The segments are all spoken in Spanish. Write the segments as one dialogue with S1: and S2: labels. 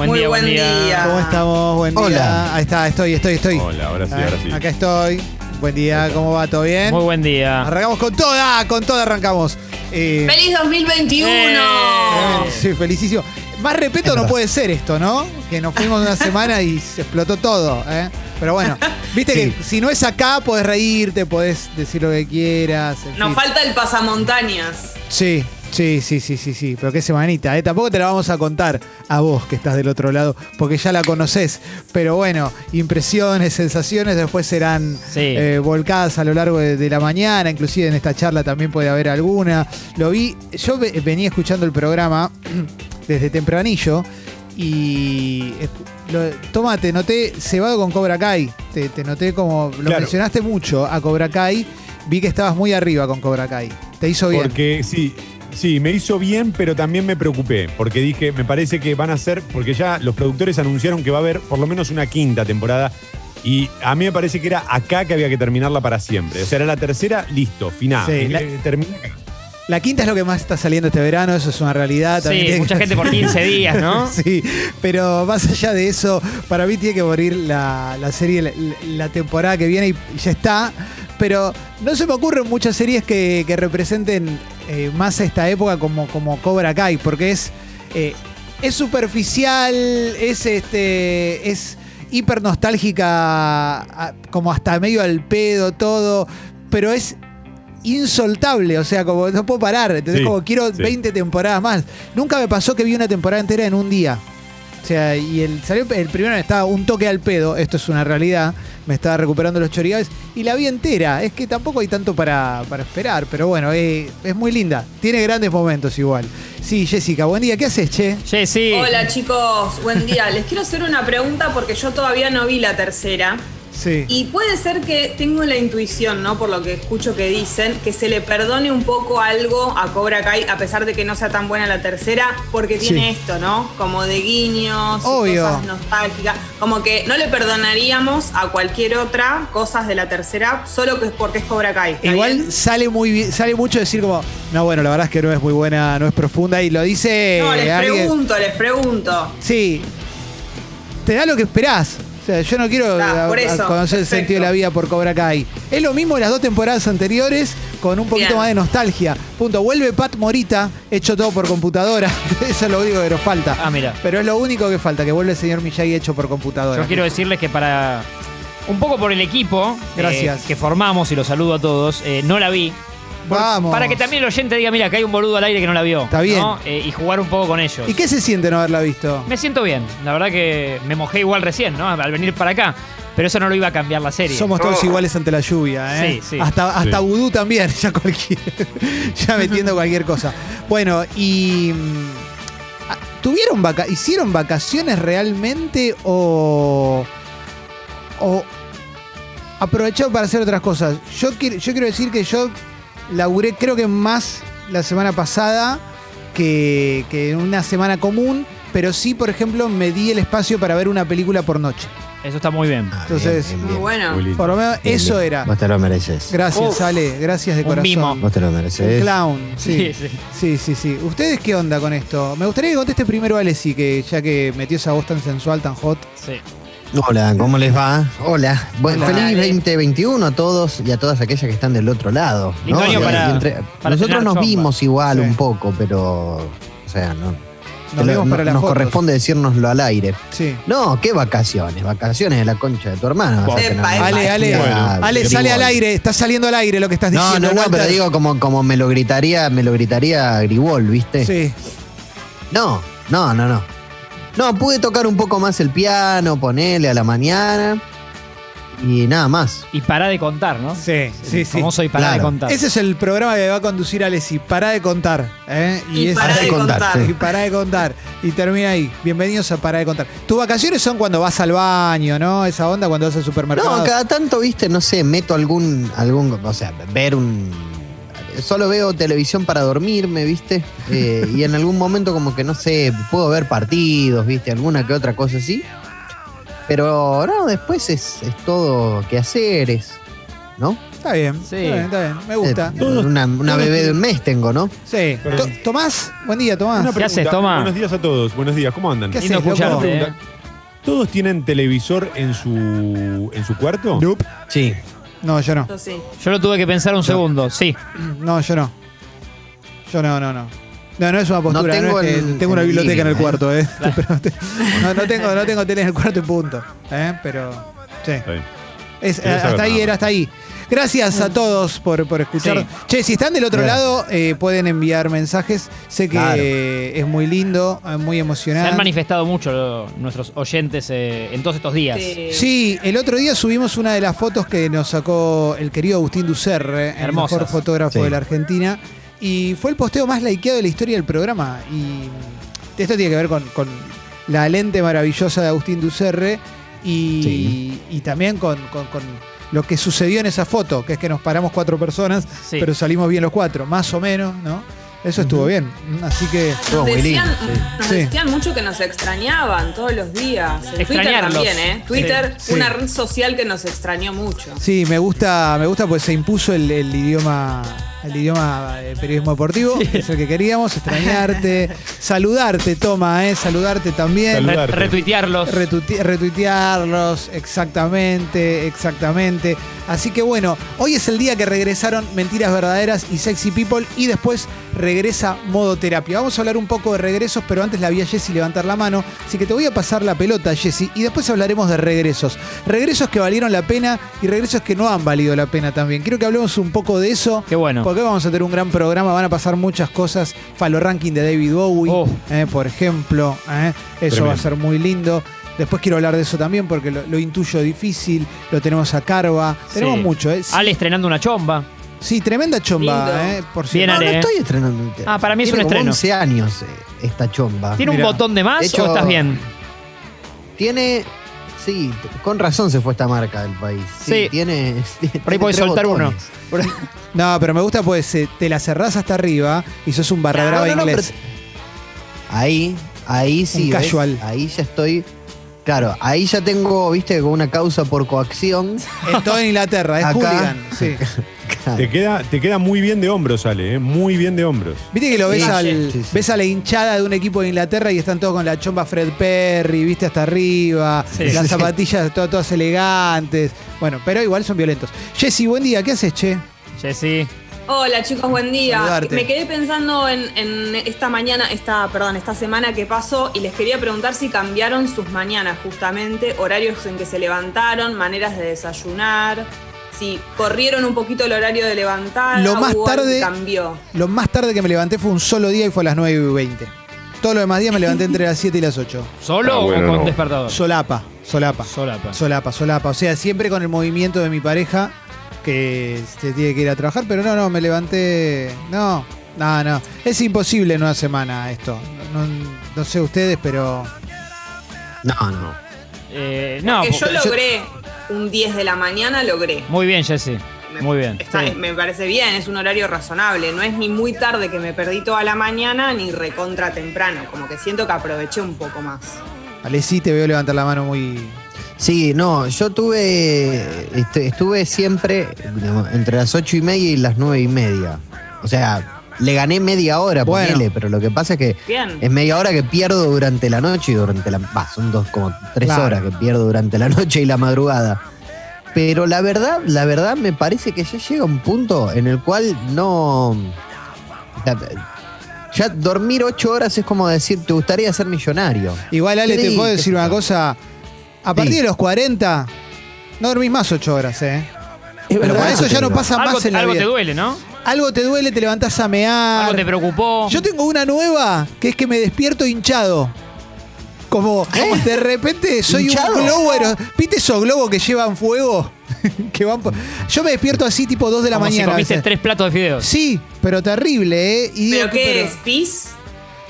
S1: Buen
S2: Muy
S1: día,
S2: buen
S1: día.
S2: día.
S3: ¿Cómo estamos? Buen día.
S4: Hola.
S3: Ahí está, estoy, estoy, estoy.
S4: Hola, ahora sí,
S3: Ah,
S4: ahora sí.
S3: Acá estoy. Buen día, ¿cómo va? ¿Todo bien?
S1: Muy buen día.
S3: Arrancamos con toda, con toda arrancamos. Eh,
S2: ¡Feliz 2021!
S1: Eh.
S3: Sí, felicísimo. Más respeto no puede ser esto, ¿no? Que nos fuimos una semana y se explotó todo, ¿eh? Pero bueno, viste
S4: Sí.
S3: que si no es acá, podés reírte, podés decir lo que quieras. en
S2: Nos
S3: fin.
S2: falta el pasamontañas.
S3: Sí, sí, sí, sí, sí, sí. Pero qué semanita, ¿eh? Tampoco te la vamos a contar a vos que estás del otro lado, porque ya la conocés. Pero bueno, impresiones, sensaciones después serán
S1: Sí.
S3: eh, volcadas a lo largo de, de la mañana. Inclusive en esta charla también puede haber alguna. Lo vi, yo ve- venía escuchando el programa desde tempranillo. Y lo, toma, te noté cebado con Cobra Kai. Te, te noté como. Lo
S4: Claro.
S3: mencionaste mucho a Cobra Kai. Vi que estabas muy arriba con Cobra Kai. Te hizo bien.
S4: Porque sí, sí, me hizo bien, pero también me preocupé. Porque dije, me parece que van a ser, porque ya los productores anunciaron que va a haber por lo menos una quinta temporada. Y a mí me parece que era acá que había que terminarla para siempre. O sea, era la tercera, listo, final.
S3: Sí, la-
S4: termina acá.
S3: La quinta es lo que más está saliendo este verano, eso es una realidad. también
S1: Sí,
S3: tiene
S1: mucha
S3: que-
S1: gente por 15 días, ¿no?
S3: sí, pero más allá de eso, para mí tiene que morir la, la serie la, la temporada que viene y ya está. Pero no se me ocurren muchas series que, que representen eh, más esta época como, como Cobra Kai, porque es, eh, es superficial, es este. es hiper nostálgica, como hasta medio al pedo, todo, pero es insoltable, o sea, como no puedo parar, ¿entendés?
S4: Sí,
S3: como quiero
S4: sí.
S3: 20 temporadas más. Nunca me pasó que vi una temporada entera en un día. O sea, y el, salió el primero me estaba un toque al pedo, esto es una realidad, me estaba recuperando los chorigabes y la vi entera. Es que tampoco hay tanto para, para esperar, pero bueno, eh, es muy linda. Tiene grandes momentos igual. Sí, Jessica, buen día. ¿Qué haces, che?
S1: Sí.
S2: Hola chicos, buen día. Les quiero hacer una pregunta porque yo todavía no vi la tercera.
S3: Sí.
S2: Y puede ser que tengo la intuición, ¿no? Por lo que escucho que dicen, que se le perdone un poco algo a Cobra Kai, a pesar de que no sea tan buena la tercera, porque tiene
S3: Sí.
S2: esto, ¿no? Como de guiños,
S3: Obvio.
S2: cosas nostálgicas. Como que no le perdonaríamos a cualquier otra cosas de la tercera, solo que es porque es Cobra Kai. ¿está
S3: Igual
S2: bien?
S3: sale muy bien, sale mucho decir como, no, bueno, la verdad es que no es muy buena, no es profunda, y lo dice
S2: No, les
S3: alguien-
S2: pregunto, les pregunto.
S3: Sí. Te da lo que esperás. Sea, yo no quiero
S2: Ah,
S3: a-
S2: por
S3: a
S2: eso,
S3: conocer el sentido de la vida por Cobra Kai. Es lo mismo de las dos temporadas anteriores, con un poquito
S2: Bien.
S3: más de nostalgia. Punto. Vuelve Pat Morita, hecho todo por computadora. Eso es lo único que nos falta.
S1: Ah, mira.
S3: Pero es lo único que falta, que vuelve el señor Miyagi hecho por computadora.
S1: Yo quiero decirles que para. Un poco por el equipo eh,
S3: Gracias.
S1: que formamos y los saludo a todos, eh, no la vi.
S3: Vamos.
S1: Para que también el oyente diga, mira, que hay un boludo al aire que no la vio.
S3: Está bien.
S1: ¿no? Eh, y jugar un poco con ellos.
S3: ¿Y qué se siente no haberla visto?
S1: Me siento bien. La verdad que me mojé igual recién, ¿no? Al venir para acá. Pero eso no lo iba a cambiar la serie.
S3: Somos todos iguales ante la lluvia, ¿eh?
S1: Sí, sí.
S3: Hasta, hasta
S4: Sí.
S3: vudú también, ya cualquier, ya metiendo cualquier cosa. Bueno, y mm, ¿tuvieron vaca hicieron vacaciones realmente o o aprovecharon para hacer otras cosas? Yo quiero, yo quiero decir que yo laburé creo que más la semana pasada que, que en una semana común, pero sí, por ejemplo, me di el espacio para ver una película por noche.
S1: Eso está muy bien.
S5: Ah,
S3: Entonces,
S5: bien, bien,
S2: Muy
S5: bien.
S2: bueno.
S4: Muy.
S3: Por lo menos
S5: Bien,
S3: eso
S5: bien.
S3: era.
S5: Vos te lo mereces.
S3: Gracias,
S2: Uf.
S3: Ale. Gracias de
S1: Un
S3: corazón.
S1: mimo.
S5: Vos te lo mereces.
S3: clown, sí.
S1: Sí, sí.
S3: Sí, sí, sí. ¿Ustedes qué onda con esto? Me gustaría que conteste primero Alessi, que ya que metió esa voz tan sensual, tan hot.
S1: Sí.
S5: Hola, ¿cómo les va? Hola. Bueno,
S3: Hola.
S5: feliz 2021 a todos y a todas aquellas que están del otro lado. ¿no?
S1: Para-
S5: entre-
S1: para
S5: nosotros nos vimos igual
S3: Sí.
S5: un poco, pero. O sea, no.
S3: Nos
S5: lo- no- nos corresponde decírnoslo al aire.
S3: Sí.
S5: No, ¿qué vacaciones? Vacaciones de la concha de tu hermana. vas a
S2: Epa,
S5: tener.
S2: epa.
S3: Ale, Ale,
S4: Bueno,
S3: Ale,
S5: Grigol.
S3: sale al aire. Está saliendo al aire lo que estás
S5: No,
S3: diciendo.
S5: no, no,
S3: Walter.
S5: pero digo como, como me lo gritaría, me lo gritaría Grigol, ¿viste?
S3: Sí.
S5: No, no, no, no. No, pude tocar un poco más el piano, ponerle a la mañana y nada más.
S1: Y para de contar, ¿no?
S3: Sí, sí, sí.
S1: Famoso y para de contar.
S3: Ese es el programa que va a conducir Alessi. Para de contar. ¿eh?
S2: Y
S3: es-
S2: para de contar.
S3: Y para de contar. Y termina ahí. Bienvenidos a Para de contar. Tus vacaciones son cuando vas al baño, ¿no? Esa onda cuando vas al supermercado.
S5: No, cada tanto, viste, no sé, meto algún, algún, o sea, ver un... Solo veo televisión para dormirme, viste, Eh, y en algún momento como que, no sé, puedo ver partidos, viste, alguna que otra cosa así. Pero no, después es, es todo que hacer, es ¿no?
S3: Está bien,
S1: Sí.
S3: está bien, está bien. Me gusta.
S5: Eh, una una bebé de un mes tengo, ¿no?
S3: Sí. To- Tomás, buen día, Tomás.
S4: Una
S1: ¿Qué haces,
S4: pregunta.
S1: Toma?
S4: Buenos días a todos. Buenos días. ¿Cómo andan?
S3: ¿Qué haces,
S1: Lindo
S3: loco?
S1: escucharte,
S4: Una
S1: eh.
S4: ¿Todos tienen televisor en su en su cuarto?
S3: Nope.
S5: Sí.
S3: No, yo no.
S2: Yo sí.
S1: Yo lo tuve que pensar un segundo, sí.
S3: No, yo no. Yo no, no, no. No, no es una postura, no,
S5: tengo
S3: es que
S5: el-
S3: tengo una
S5: el
S3: biblioteca en el
S5: living,
S3: cuarto, ¿eh? Pero te- no, no tengo, no tengo tele en el cuarto y punto. ¿eh? Pero, sí.
S4: Está bien.
S3: Es-
S4: Quería
S3: hasta ahí,
S4: nada
S3: era hasta ahí. Gracias a todos por, por escuchar.
S1: Sí.
S3: Che, si están del otro
S5: Gracias.
S3: lado, eh, pueden enviar mensajes. Sé que
S5: Claro.
S3: eh, es muy lindo, eh, muy
S1: Se
S3: emocionante.
S1: han manifestado mucho lo- nuestros oyentes eh, en todos estos días.
S2: Sí.
S3: Sí, el otro día subimos una de las fotos que nos sacó el querido Agustín Ducerre, el mejor fotógrafo
S5: Sí.
S3: de la Argentina. Y fue el posteo más likeado de la historia del programa. Y esto tiene que ver con, con la lente maravillosa de Agustín Ducerre y,
S5: Sí.
S3: y también con, con- con lo que sucedió en esa foto, que es que nos paramos cuatro personas,
S1: Sí.
S3: pero salimos bien los cuatro, más o menos, ¿no? Eso estuvo bien. Así que
S5: Estuvo
S2: Nos
S5: muy lindo.
S2: decían,
S5: sí.
S2: nos
S3: Sí.
S2: decían mucho que nos extrañaban todos los días. En Twitter también, ¿eh? Twitter,
S3: Sí.
S2: una red social que nos extrañó mucho.
S3: Sí, me gusta, me gusta pues se impuso el, el idioma, el idioma de periodismo deportivo, es el que queríamos, extrañarte, saludarte, toma, eh, saludarte también,
S4: Saludarte.
S1: retuitearlos.
S3: retuite- retuitearlos, exactamente, exactamente. Así que bueno, hoy es el día que regresaron Mentiras Verdaderas y Sexy People y después regresa Modo Terapia. Vamos a hablar un poco de regresos, pero antes la vi a Jessy levantar la mano, así que te voy a pasar la pelota, Jessy, y después hablaremos de regresos. Regresos que valieron la pena y regresos que no han valido la pena también. Quiero que hablemos un poco de eso.
S1: Qué bueno.
S3: Porque hoy vamos a tener un gran programa, van a pasar muchas cosas. Falo ranking de David Bowie,
S1: Oh.
S3: eh, por ejemplo. eh, eso
S4: Tremendo.
S3: va a ser muy lindo. Después quiero hablar de eso también porque lo, lo intuyo difícil. Lo tenemos a Carva. Tenemos
S1: Sí.
S3: mucho, ¿eh? Sí,
S1: Ale estrenando una chomba.
S3: sí, tremenda chomba,
S2: Lindo.
S3: ¿eh? Por
S1: Bien,
S3: cierto.
S5: No, no
S1: Ale, ¿eh?
S5: estoy estrenando un
S1: Ah, para mí es un
S5: como
S1: estreno.
S5: 11 años eh, esta chomba.
S1: ¿Tiene
S3: Mirá.
S1: un botón de más
S5: De hecho,
S1: o estás bien?
S5: Tiene. Sí, con razón se fue esta marca del país. Sí,
S1: Sí.
S5: tiene.
S1: Por ahí podés soltar uno.
S3: No, pero me gusta pues eh, te la cerrás hasta arriba y sos un barra
S5: No,
S3: brava
S5: no, no,
S3: inglés.
S5: Ahí, ahí sí.
S3: Un
S5: ¿ves?
S3: casual.
S5: Ahí ya estoy. Claro, ahí ya tengo, viste, como una causa por coacción.
S3: En toda Inglaterra, es
S5: Acá.
S3: hooligan. Sí.
S4: Te queda, te queda muy bien de hombros, Ale, ¿eh? muy bien de hombros.
S3: Viste que lo ves,
S5: Sí,
S3: al,
S5: sí, sí.
S3: ves a la hinchada de un equipo de Inglaterra y están todos con la chomba Fred Perry, viste hasta arriba,
S1: Sí.
S3: las
S5: Sí.
S3: zapatillas todas, todas elegantes. Bueno, pero igual son violentos. Jessy, buen día, ¿qué haces, che?
S1: Jessy.
S2: Hola chicos, buen día.
S3: Saludarte.
S2: Me quedé pensando en, en esta mañana, esta, perdón, esta semana que pasó y les quería preguntar si cambiaron sus mañanas justamente, horarios en que se levantaron, maneras de desayunar, si corrieron un poquito el horario de levantar.
S3: Lo más tarde-
S2: cambió.
S3: Lo más tarde que me levanté fue un solo día y fue a las 9 y 20. Todos los demás días me levanté entre las 7 y las 8.
S1: ¿Solo
S6: Ah,
S1: o con
S6: no.
S1: despertador?
S3: Solapa, solapa.
S1: Solapa.
S3: Solapa, solapa. O sea, siempre con el movimiento de mi pareja que se tiene que ir a trabajar, pero no, no, me levanté. No, no, no. Es imposible en una semana esto. No, no sé ustedes, pero.
S5: No, no.
S1: Eh, no,
S2: que yo
S1: porque-
S2: logré un 10 de la mañana, logré.
S1: Muy bien, Jessy.
S2: Me-
S1: Muy bien.
S2: está-
S1: Sí.
S2: Me parece bien, es un horario razonable. No es ni muy tarde que me perdí toda la mañana, ni recontra temprano. Como que siento que aproveché un poco más.
S3: Alessi, te veo levantar la mano muy.
S5: Sí, no, yo tuve. este, estuve siempre digamos, entre las ocho y media y las nueve y media. O sea, le gané media hora,
S3: Bueno.
S5: ponele, pero lo que pasa es que
S2: Bien.
S5: es media hora que pierdo durante la noche y durante la. Va, son dos, como tres
S3: Claro.
S5: horas que pierdo durante la noche y la madrugada. Pero la verdad, la verdad me parece que ya llega un punto en el cual no. Ya, ya dormir ocho horas es como decir, te gustaría ser millonario.
S3: Igual, Ale, te puedo decir una cosa. A partir
S5: Sí.
S3: de los 40, no dormís más 8 horas, ¿eh?
S5: Es
S3: Pero
S5: verdad,
S3: con eso ya no pasa
S1: Algo,
S3: más en la
S1: algo
S3: vida.
S1: te duele, ¿no?
S3: Algo te duele, te levantás a mear.
S1: Algo te preocupó.
S3: Yo tengo una nueva que es que me despierto hinchado. Como de repente soy
S5: ¿Hinchado?
S3: un globo. ¿Viste esos globos que llevan fuego? que van por- Yo me despierto así tipo 2 de la
S1: Como
S3: mañana.
S1: si comiste tres platos de fideos.
S3: Sí, pero terrible, ¿eh? Y
S2: ¿Pero qué
S3: pero-
S2: es? ¿Pis?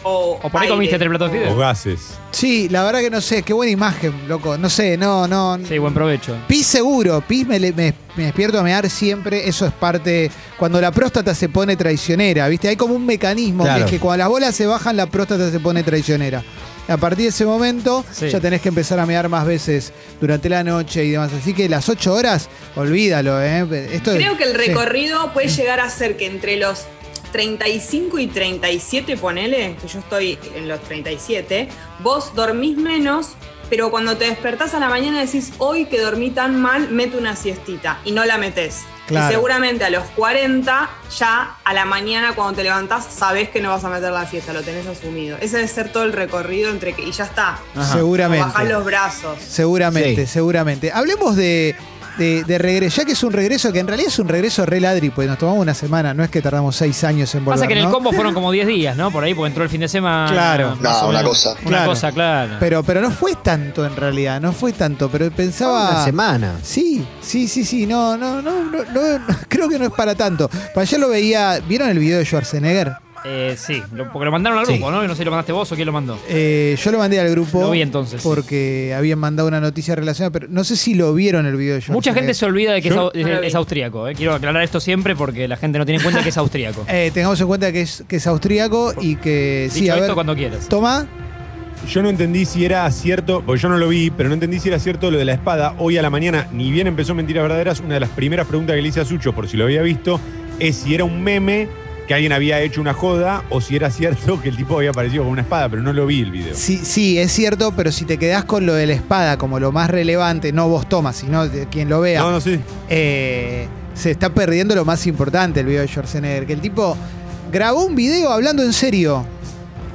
S2: O,
S1: O por ahí
S2: aire?
S1: comiste tres platos de
S4: O
S1: fideos.
S4: gases.
S3: Sí, la verdad que no sé. Qué buena imagen, loco. No sé, no, no.
S1: Sí, buen provecho.
S3: Pis seguro, pis me, le- me- me despierto a mear siempre, eso es parte, cuando la próstata se pone traicionera, ¿viste? Hay como un mecanismo, que es que cuando las bolas se bajan, la próstata se pone traicionera. A partir de ese momento
S1: Sí.
S3: ya tenés que empezar a mear más veces durante la noche y demás. Así que las 8 horas, olvídalo, ¿eh? Esto
S2: Creo que el
S3: sí.
S2: recorrido puede llegar a ser que entre los 35 y 37, ponele, que yo estoy en los 37, vos dormís menos, pero cuando te despertás a la mañana decís, hoy que dormí tan mal, meto una siestita y no la metés.
S3: Claro.
S2: Y seguramente a los 40, ya a la mañana cuando te levantás, sabés que no vas a meter la siesta, lo tenés asumido. Ese debe ser todo el recorrido entre que. Y ya está.
S1: Ajá.
S3: Seguramente.
S2: Bajás los brazos.
S3: Seguramente,
S5: Sí.
S3: seguramente. Hablemos de, de, de regreso, ya que es un regreso que en realidad es un regreso re ladri, pues nos tomamos una semana, no es que tardamos seis años en volver.
S1: Pasa que en el combo fueron como 10 días, ¿no? Por ahí, porque entró el fin de semana.
S3: Claro.
S6: No, una
S1: menos.
S6: cosa.
S1: Una
S3: Claro.
S1: cosa, claro.
S3: Pero, pero no fue tanto en realidad, no fue tanto, pero pensaba.
S5: Una semana.
S3: Sí, sí, sí, sí, no, no, no, no, no, no, creo que no es para tanto. Para ayer lo veía, ¿vieron el video de Schwarzenegger?
S1: Eh, sí, porque lo mandaron al
S5: Sí.
S1: grupo, ¿no? Y no sé si lo mandaste vos o quién lo mandó.
S3: Eh, yo lo mandé al grupo.
S1: Lo vi entonces.
S3: Porque habían mandado una noticia relacionada, pero no sé si lo vieron el video de Schwarzenegger.
S1: Mucha gente se olvida de que es,
S4: Yo-
S1: es,
S2: No
S1: austríaco. eh. Quiero aclarar esto siempre porque la gente no tiene en cuenta que es austríaco.
S3: Eh, tengamos en cuenta que es, que es austríaco y que sí,
S1: Dicho
S3: a ver.
S1: esto cuando quieras.
S3: Toma.
S4: Yo no entendí si era cierto, porque yo no lo vi, pero no entendí si era cierto lo de la espada. Hoy a la mañana, ni bien empezó Mentiras Verdaderas, una de las primeras preguntas que le hice a Sucho, por si lo había visto, es si era un meme que alguien había hecho una joda o si era cierto que el tipo había aparecido con una espada, pero no lo vi el video.
S3: Sí, sí, es cierto, pero si te quedás con lo de la espada como lo más relevante, no vos tomas, sino de quien lo vea,
S4: No, no sé.
S3: eh, se está perdiendo lo más importante el video de Schwarzenegger, que el tipo grabó un video hablando en serio.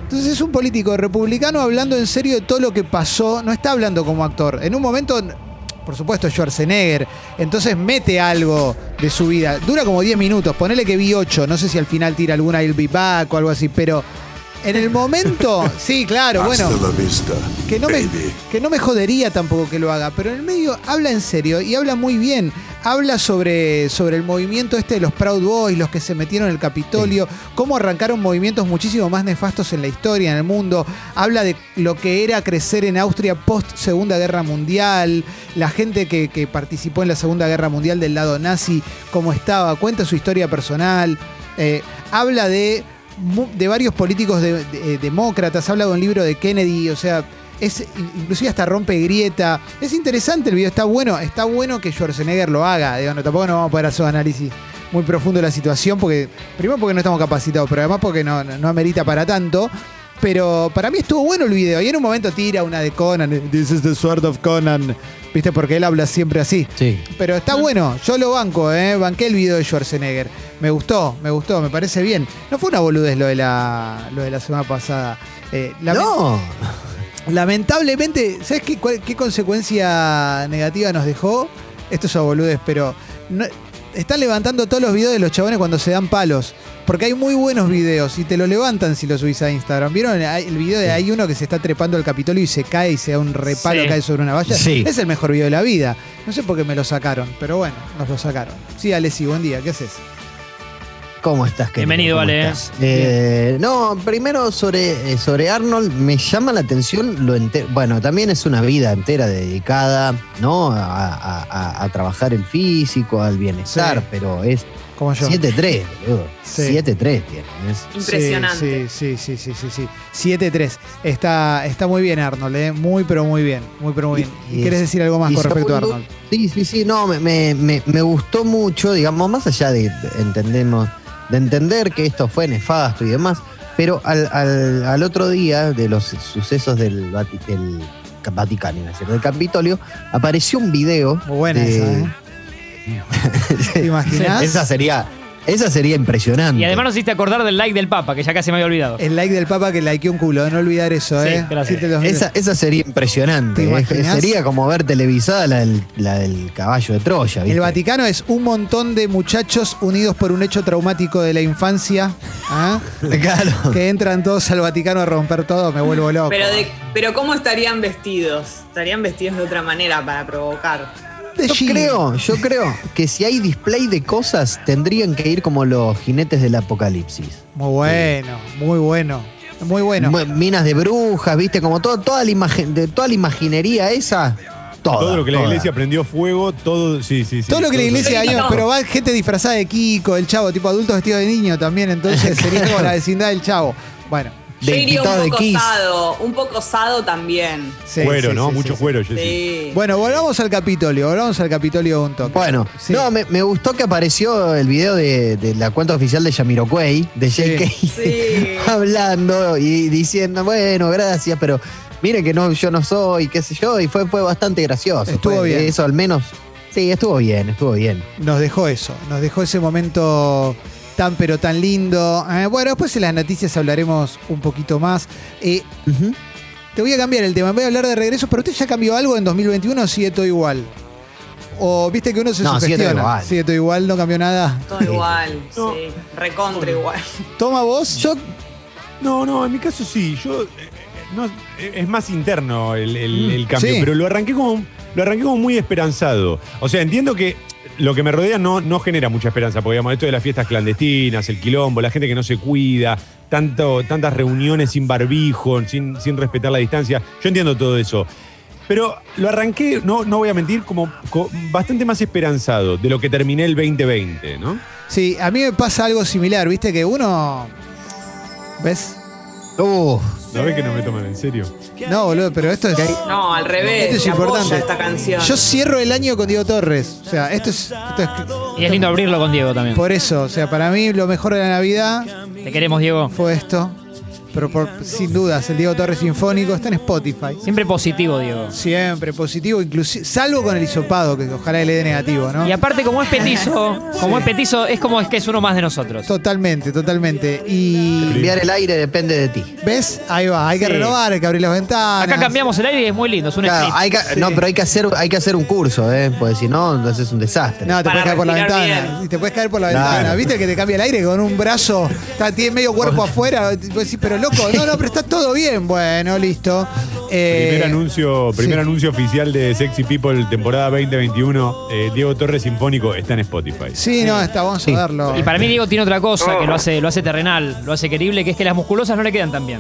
S3: Entonces es un político republicano hablando en serio de todo lo que pasó, no está hablando como actor. En un momento, por supuesto, Schwarzenegger, entonces mete algo de su vida. Dura como 10 minutos, ponele que vi 8, no sé si al final tira alguna I'll be back o algo así, pero en el momento, sí, claro, bueno
S6: Hasta la vista,
S3: que no, me,
S6: baby.
S3: que no me jodería tampoco que lo haga, pero en el medio habla en serio y habla muy bien. Habla sobre, sobre el movimiento este de los Proud Boys, los que se metieron en el Capitolio, cómo arrancaron movimientos muchísimo más nefastos en la historia, en el mundo. Habla de lo que era crecer en Austria post Segunda Guerra Mundial, la gente que, que participó en la Segunda Guerra Mundial del lado nazi, cómo estaba, cuenta su historia personal. Eh, habla de, de varios políticos de- eh, demócratas, habla de un libro de Kennedy, o sea, es inclusive hasta rompe grieta. Es interesante el video, está bueno, está bueno que Schwarzenegger lo haga. Digo, no, tampoco no vamos a poder hacer análisis muy profundo de la situación, porque primero porque no estamos capacitados, pero además porque no, no, no amerita para tanto. Pero para mí estuvo bueno el video. Y en un momento tira una de Conan, This is the sword of Conan. ¿Viste? Porque él habla siempre así.
S5: Sí.
S3: Pero está bueno, yo lo banco, ¿eh? Banqué el video de Schwarzenegger. Me gustó, me gustó, me parece bien. No fue una boludez lo de la, lo de la semana pasada. Eh,
S5: No.
S3: Lamentablemente, ¿sabes qué, cuál- qué consecuencia negativa nos dejó? Esto es a boludez, pero no- están levantando todos los videos de los chabones cuando se dan palos. Porque hay muy buenos videos y te lo levantan si lo subís a Instagram. ¿Vieron el video de hay uno que se está trepando al Capitolio y se cae y se da un repalo,
S1: Sí.
S3: cae sobre una valla?
S5: Sí.
S3: Es el mejor video de la vida. No sé por qué me lo sacaron, pero bueno, nos lo sacaron. Sí, Alessi, buen día, ¿qué haces?
S5: ¿Cómo estás, querido?
S1: Bienvenido,
S5: ¿Cómo
S1: Ale,
S5: estás? Eh, no, primero sobre, eh, sobre Arnold, me llama la atención lo ente- Bueno, también es una vida entera dedicada, ¿no? A, a- a- a trabajar el físico, al bienestar,
S3: Sí.
S5: pero es
S3: Como yo.
S5: 7-3, boludo.
S3: Sí.
S5: 7-3 tiene. es-
S2: Impresionante.
S3: Sí, sí, sí, sí, sí, sí. 7-3. Está, está muy bien Arnold, ¿eh? Muy, pero muy bien. Muy, pero muy bien. ¿Y quieres decir algo más con respecto a Arnold?
S5: Sí, sí, sí, no, me, me- me- me gustó mucho, digamos, más allá de entendemos, de entender que esto fue nefasto y demás, pero al, al- al otro día de los sucesos del, del Vaticano, decir, del Capitolio, apareció un video.
S3: Muy buena
S5: de-
S3: esa, ¿eh? ¿Te imaginas?
S5: esa sería, esa sería impresionante.
S1: Y además nos hiciste acordar del like del Papa, que ya casi me había olvidado.
S3: El like del Papa que likeó un culo, no olvidar eso,
S1: Sí,
S3: ¿eh?
S1: gracias.
S3: Dos,
S5: esa, esa sería impresionante.
S3: ¿Te
S5: eh. Sería como ver televisada la del, la del caballo de Troya.
S3: El. Vaticano es un montón de muchachos unidos por un hecho traumático de la infancia, ¿ah?
S5: Claro.
S3: que entran todos al Vaticano a romper todo, me vuelvo loco.
S2: Pero, de, pero ¿cómo estarían vestidos? Estarían vestidos de otra manera para provocar.
S3: De
S5: Yo creo, yo creo que si hay display de cosas, tendrían que ir como los jinetes del apocalipsis.
S3: Muy bueno, muy bueno. Muy bueno.
S5: Minas de brujas, viste, como todo, toda la imagen, de toda la imaginería esa. Toda,
S4: todo lo que la
S5: toda.
S4: iglesia prendió fuego, todo, sí, sí, sí.
S3: Todo lo que la iglesia
S2: no.
S3: pero va gente disfrazada de Kiko, el chavo, tipo adultos vestidos de niño también, entonces sería como la vecindad del chavo. Bueno,
S2: Yo
S5: de
S2: iría un
S5: de
S2: poco
S5: Kiss.
S2: osado, un poco osado también.
S3: Sí,
S4: cuero,
S3: sí,
S4: ¿no?
S3: sí,
S4: Mucho
S3: sí,
S4: cuero,
S3: sí.
S4: Jessy.
S2: Sí.
S3: Bueno, volvamos al Capitolio, volvamos al Capitolio un toque.
S5: Bueno,
S3: Sí.
S5: no, me, me gustó que apareció el video de, de la cuenta oficial de Yamiroquai, de
S3: Sí.
S5: JK,
S2: Sí.
S5: hablando y diciendo, bueno, gracias, pero mire que no, yo no soy, qué sé yo, y fue, fue bastante gracioso.
S3: Estuvo
S5: Fue-
S3: bien.
S5: Eso al menos, sí, estuvo bien, estuvo bien.
S3: Nos dejó eso, nos dejó ese momento tan pero tan lindo. Eh, bueno, después en las noticias hablaremos un poquito más. Eh, te voy a cambiar el tema, voy a hablar de regreso, pero ¿usted ya cambió algo en 2021 o sigue todo igual? O viste que uno se
S5: No, sigue todo
S3: sugestiona.
S5: igual.
S3: Sigue todo igual, no cambió nada.
S2: Todo igual,
S4: No.
S2: sí. Recontra igual.
S3: Toma vos.
S5: Yo,
S4: No, no, en mi caso sí. Yo eh, no, eh, es más interno el, el-
S3: Mm,
S4: el cambio,
S3: sí.
S4: pero lo arranqué como lo arranqué como muy esperanzado. O sea, entiendo que lo que me rodea no, no genera mucha esperanza, porque digamos, esto de las fiestas clandestinas, el quilombo, la gente que no se cuida, tanto, tantas reuniones sin barbijo, sin, sin respetar la distancia. Yo entiendo todo eso. Pero lo arranqué, no, no voy a mentir, como co- bastante más esperanzado de lo que terminé el 2020, ¿no?
S3: Sí, a mí me pasa algo similar, viste que uno. ¿Ves?
S5: Uh,
S4: ¿No ves que no me toman en serio?
S3: No, boludo, pero esto es.
S2: No, al revés.
S3: Esto es
S2: se apoya
S3: importante.
S2: esta canción.
S3: Yo cierro el año con Diego Torres. O sea, esto es, esto es
S1: Y es lindo abrirlo con Diego también.
S3: por eso. O sea, para mí lo mejor de la Navidad
S1: Te queremos, Diego.
S3: fue esto. Pero por- sin dudas, el Diego Torres Sinfónico está en Spotify.
S1: Siempre positivo, Diego.
S3: Siempre positivo, inclusive, salvo con el hisopado, que ojalá le dé negativo, ¿no?
S1: Y aparte, como es petizo, como es petizo, es como es que es uno más de nosotros.
S3: Totalmente, totalmente. Y.
S5: enviar el aire depende de ti.
S3: ¿Ves? Ahí va, hay que
S1: Sí.
S3: renovar, hay que abrir las ventanas.
S1: Acá cambiamos el aire y es muy lindo, es un
S5: Claro,
S1: script.
S5: hay que- No, pero hay que hacer, hay que hacer un curso, ¿eh? Porque si no, entonces es un desastre.
S3: No, te
S2: Para
S3: puedes caer por la ventana.
S2: bien.
S3: Y te puedes caer por la
S5: Claro.
S3: ventana. ¿Viste el que te cambia el aire con un brazo? Está, tiene medio cuerpo afuera. Y vos decís, pero loco, no, no, pero está todo bien. Bueno, listo. Eh,
S4: Primer anuncio, primer
S3: sí.
S4: anuncio oficial de Sexy People temporada 2021. eh, Diego Torres Sinfónico está en Spotify.
S3: Sí, no, está, vamos
S5: Sí.
S3: a verlo.
S1: Y para mí Diego tiene otra cosa que lo hace, lo hace terrenal, lo hace querible, que es que las musculosas no le quedan tan bien.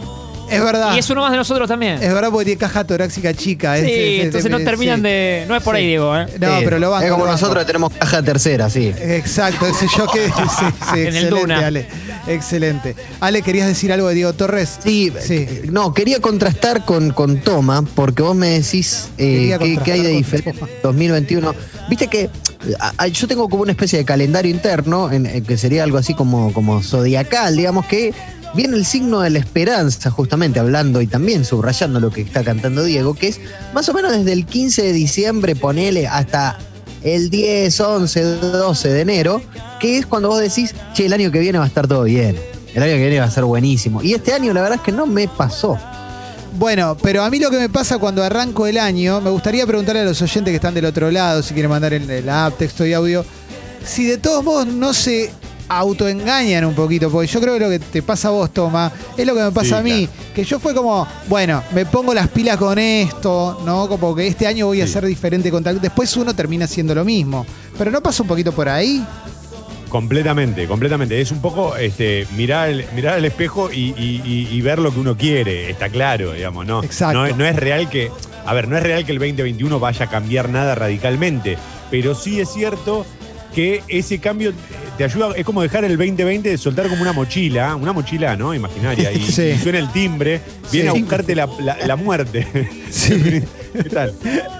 S3: Es verdad.
S1: Y es uno más de nosotros también.
S3: Es verdad porque tiene caja torácica chica. es-
S1: sí,
S3: es- es-
S1: entonces no terminan
S3: sí.
S1: de. No es por ahí. Diego, ¿eh?
S3: No,
S5: Sí,
S3: pero lo banco.
S5: Es como nosotros que tenemos caja tercera, sí.
S3: Exacto, ese yo que. Sí, sí,
S1: En el
S3: excelente,
S1: Duna.
S3: Ale. Excelente. Ale, ¿querías decir algo de Diego Torres?
S5: Sí,
S3: Sí.
S5: no, quería contrastar con, con Toma, porque vos me decís eh, qué, qué hay de diferente 2021. Viste que a- a- yo tengo como una especie de calendario interno, en, en que sería algo así como, como zodiacal, digamos que viene el signo de la esperanza, justamente hablando y también subrayando lo que está cantando Diego, que es más o menos desde el 15 de diciembre, ponele hasta el 10, 11, 12 de enero, que es cuando vos decís, che, el año que viene va a estar todo bien. El año que viene va a ser buenísimo. Y este año la verdad es que no me pasó.
S3: Bueno, pero a mí lo que me pasa cuando arranco el año, me gustaría preguntarle a los oyentes que están del otro lado, si quieren mandar en la app, texto y audio, si de todos modos no se autoengañan un poquito, porque yo creo que lo que te pasa a vos, Toma, es lo que me pasa
S4: Sí,
S3: a mí, que yo fue como, bueno, me pongo las pilas con esto, ¿no? Como que este año voy a
S4: Sí.
S3: ser diferente con tal. Después uno termina haciendo lo mismo. Pero no pasa un poquito por ahí.
S4: Completamente, completamente. Es un poco este, mirar, mirar al espejo y, y- y- y ver lo que uno quiere, está claro, digamos, ¿no?
S3: Exacto.
S4: No, no es real que. A ver, no es real que el 2021 vaya a cambiar nada radicalmente, pero sí es cierto que ese cambio te ayuda, es como dejar el 2020 de soltar como una mochila, una mochila, ¿no? Imaginaria, y,
S3: Sí.
S4: y suena el timbre, viene
S3: Sí.
S4: a buscarte la, la- la muerte.
S3: Sí.
S4: ¿Qué tal?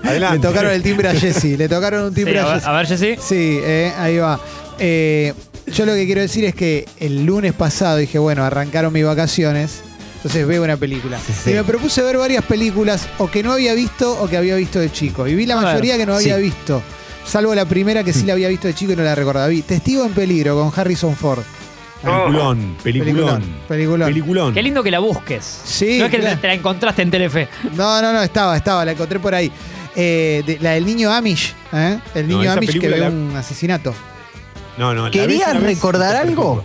S4: Adelante.
S3: Le tocaron el timbre a Jesse, le tocaron un
S1: Sí,
S3: timbre
S1: a,
S3: Jesse.
S1: a ver, Jessy.
S3: Sí, eh, ahí va. Eh, yo lo que quiero decir es que el lunes pasado dije, bueno, arrancaron mis vacaciones, entonces veo una película.
S5: sí.
S3: Y me propuse ver varias películas o que no había visto o que había visto de chico. Y vi la
S1: A ver,
S3: mayoría que no había
S5: sí.
S3: visto. Salvo la primera que sí la había visto de chico y no la recordaba. Vi Testigo en peligro con Harrison Ford.
S4: Peliculón, peliculón.
S3: Peliculón.
S4: Peliculón.
S1: Qué lindo que la busques.
S3: Sí,
S1: no es que
S3: claro.
S1: te la encontraste en Telefe.
S3: No, no, no, estaba, estaba, la encontré por ahí. Eh, de- la del niño Amish, ¿eh? El niño Amish que ve
S4: la-
S3: un asesinato.
S4: No, no,
S5: ¿Querías
S4: vez,
S5: recordar algo?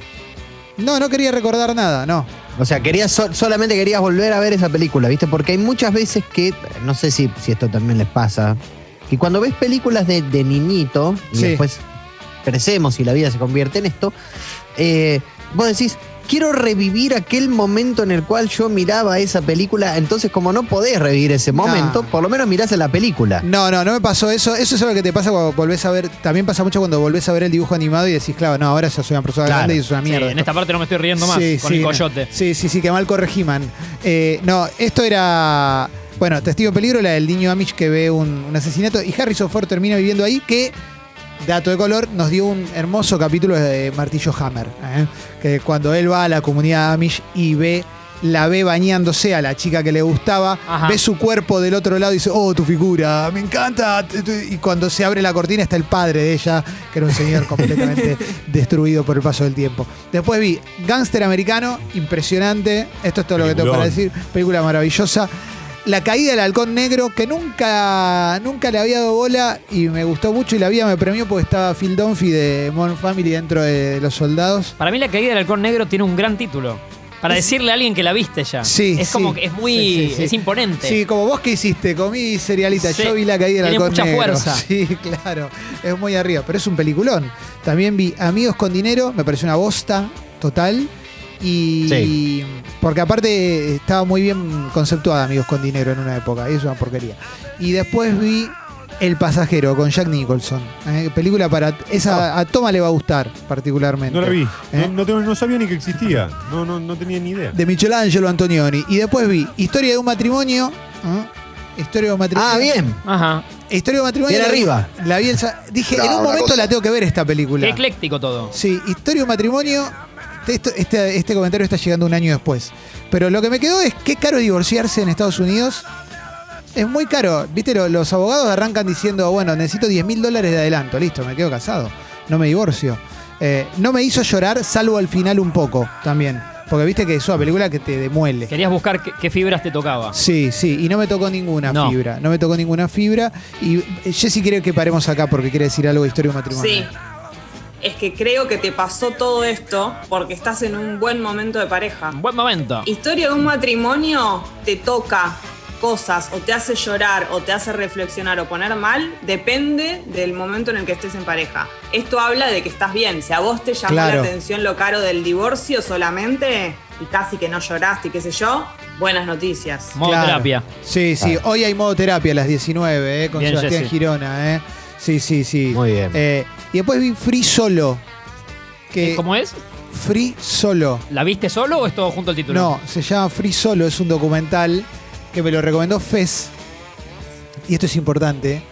S3: No, no quería recordar nada, no.
S5: O sea, querías so- solamente querías volver a ver esa película, ¿viste? Porque hay muchas veces que, no sé si, si esto también les pasa, que cuando ves películas de, de niñito y
S3: Sí.
S5: después crecemos y la vida se convierte en esto, eh, vos decís, quiero revivir aquel momento en el cual yo miraba esa película. Entonces, como no podés revivir ese momento, por lo menos mirás en la película.
S3: No, no, no me pasó eso. Eso es lo que te pasa cuando volvés a ver. También pasa mucho cuando volvés a ver el dibujo animado y decís, claro, no, ahora ya soy una persona
S5: Claro.
S3: grande y es una
S1: Sí,
S3: mierda.
S1: en
S3: esto.
S1: esta parte no me estoy riendo más
S3: Sí,
S1: con
S3: sí,
S1: el
S3: no.
S1: coyote.
S3: Sí, sí, sí, que mal corre He-Man. Eh, no, esto era. Bueno, Testigo en Peligro, la del niño Amish que ve un, un asesinato. Y Harrison Ford termina viviendo ahí, que, dato de color, nos dio un hermoso capítulo de Martillo Hammer. ¿eh? Que cuando él va a la comunidad Amish y ve. La ve bañándose a la chica que le gustaba,
S1: Ajá.
S3: ve su cuerpo del otro lado y dice, oh, tu figura, me encanta. Y cuando se abre la cortina está el padre de ella, que era un señor completamente destruido por el paso del tiempo. Después vi Gangster Americano, impresionante. Esto es todo lo que tengo para decir. Película maravillosa. La caída del halcón negro, que nunca, nunca le había dado bola y me gustó mucho y la vida me premió porque estaba Phil Dunphy de Modern Family dentro de los soldados.
S1: Para mí la caída del halcón negro tiene un gran título. Para decirle a alguien que la viste ya.
S3: Sí,
S1: Es
S3: sí.
S1: como que es muy.
S3: Sí.
S1: Es imponente.
S3: Sí, como vos que hiciste, comí cerealita. Yo vi la caída del
S1: Tiene
S3: halcón
S1: mucha
S3: negro.
S1: fuerza.
S3: Sí, claro. Es muy arriba, pero es un peliculón. También vi Amigos con Dinero, me pareció una bosta total. Y
S5: Sí.
S3: porque aparte estaba muy bien conceptuada Amigos con Dinero en una época, y es una porquería. Y después vi El pasajero con Jack Nicholson. eh, película para esa a Toma le va a gustar particularmente.
S4: No la vi.
S3: ¿Eh?
S4: No, no tengo- no sabía ni que existía. No, no, no tenía ni idea.
S3: De Michelangelo Antonioni. Y después vi Historia de un matrimonio. ¿eh? Historia de un matrimonio.
S5: Ah, bien.
S1: Ajá.
S3: Historia de un matrimonio.
S5: Bien arriba.
S3: La vi el Dije,
S6: No,
S3: en un momento
S6: cosa.
S3: la tengo que ver esta película.
S1: Qué ecléctico todo.
S3: Sí, Historia de un matrimonio. Esto- este, este comentario está llegando un año después. Pero lo que me quedó es qué caro divorciarse en Estados Unidos. Es muy caro. Viste, Lo- los abogados arrancan diciendo, bueno, necesito 10 mil dólares de adelanto. Listo, me quedo casado. No me divorcio. Eh, no me hizo llorar, salvo al final un poco también. Porque viste que es una película que te demuele.
S1: Querías buscar qué, qué fibras te tocaba.
S3: Sí, sí, y no me tocó ninguna
S1: No.
S3: fibra. No me tocó ninguna fibra. Y eh, Jessy quiere que paremos acá porque quiere decir algo de historia de un matrimonio.
S2: Sí. Es que creo que te pasó todo esto porque estás en un buen momento de pareja.
S1: Un buen momento.
S2: Historia de un matrimonio te toca cosas o te hace llorar o te hace reflexionar o poner mal, depende del momento en el que estés en pareja. Esto habla de que estás bien. Si a vos te llamó
S3: Claro.
S2: la atención lo caro del divorcio solamente y casi que no lloraste y qué sé yo, buenas noticias.
S1: Modo
S3: Claro.
S1: terapia.
S3: Sí, sí. Hoy hay modo terapia a las 19, eh, con
S1: Bien,
S3: Sebastián. Girona. Eh. Sí, sí, sí.
S5: Muy bien.
S3: Eh, y después vi Free Solo. Que
S1: ¿Cómo es?
S3: Free Solo.
S1: ¿La viste solo o es todo junto al título?
S3: No, se llama Free Solo, es un documental que me lo recomendó Fez. Y esto es importante,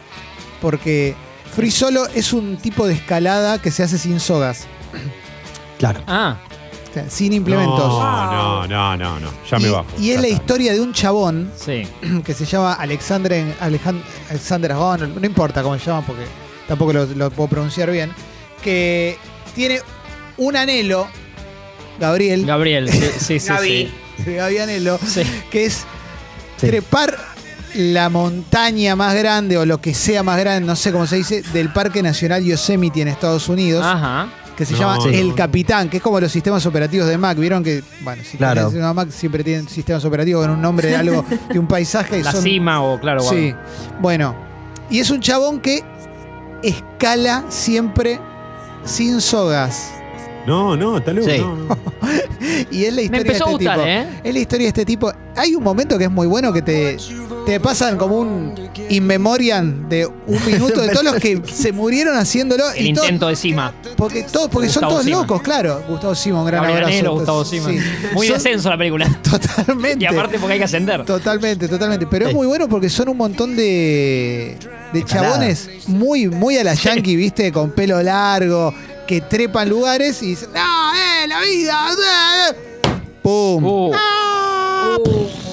S3: porque Free Solo es un tipo de escalada que se hace sin sogas,
S5: Claro.
S1: Ah,
S3: sin implementos.
S4: No, no, no, no, no. Ya me
S3: y,
S4: bajo.
S3: y es la historia de un chabón
S1: sí.
S3: que se llama Alexander, Alexander Agón, no importa cómo se llama porque tampoco lo, lo puedo pronunciar bien, que tiene un anhelo, Gabriel,
S1: Gabriel, sí, sí, sí.
S2: Gaby
S3: Anhelo,
S1: Sí.
S3: que es trepar la montaña más grande o lo que sea más grande, no sé cómo se dice, del Parque Nacional Yosemite en Estados Unidos,
S1: Ajá.
S3: Que se
S4: No,
S3: llama
S4: sí.
S3: El Capitán, que es como los sistemas operativos de Mac. Vieron que, bueno, si
S5: Claro.
S3: una Mac siempre tienen sistemas operativos con un nombre de algo, de un paisaje. y
S1: La
S3: son-
S1: cima o, claro, o
S3: Sí. Bueno, y es un chabón que escala siempre sin sogas.
S4: No, no, está loco.
S5: Sí.
S4: no.
S3: Y es la
S1: Me
S3: historia
S1: empezó
S3: de este
S1: gustar,
S3: tipo.
S1: ¿eh?
S3: Es la historia de este tipo. Hay un momento que es muy bueno que te, te pasan como un in memoriam de un minuto de todos los que se murieron haciéndolo.
S1: El
S3: y todos-
S1: intento de cima.
S3: porque todos, porque son todos
S1: Sima.
S3: locos, claro. Gustavo Sima, un gran
S1: Gabriel
S3: abrazo.
S1: Anhelo, Gustavo Sima.
S3: Sí.
S1: Muy
S3: Son-
S1: descenso la película.
S3: Totalmente.
S1: Y aparte porque hay que ascender.
S3: Totalmente, totalmente. Pero es muy bueno porque son un montón de, de chabones muy, muy a la yankee, ¿viste? Con pelo largo, que trepan lugares y dicen, ¡No, eh, la vida! eh, eh". ¡Pum!
S1: Uh,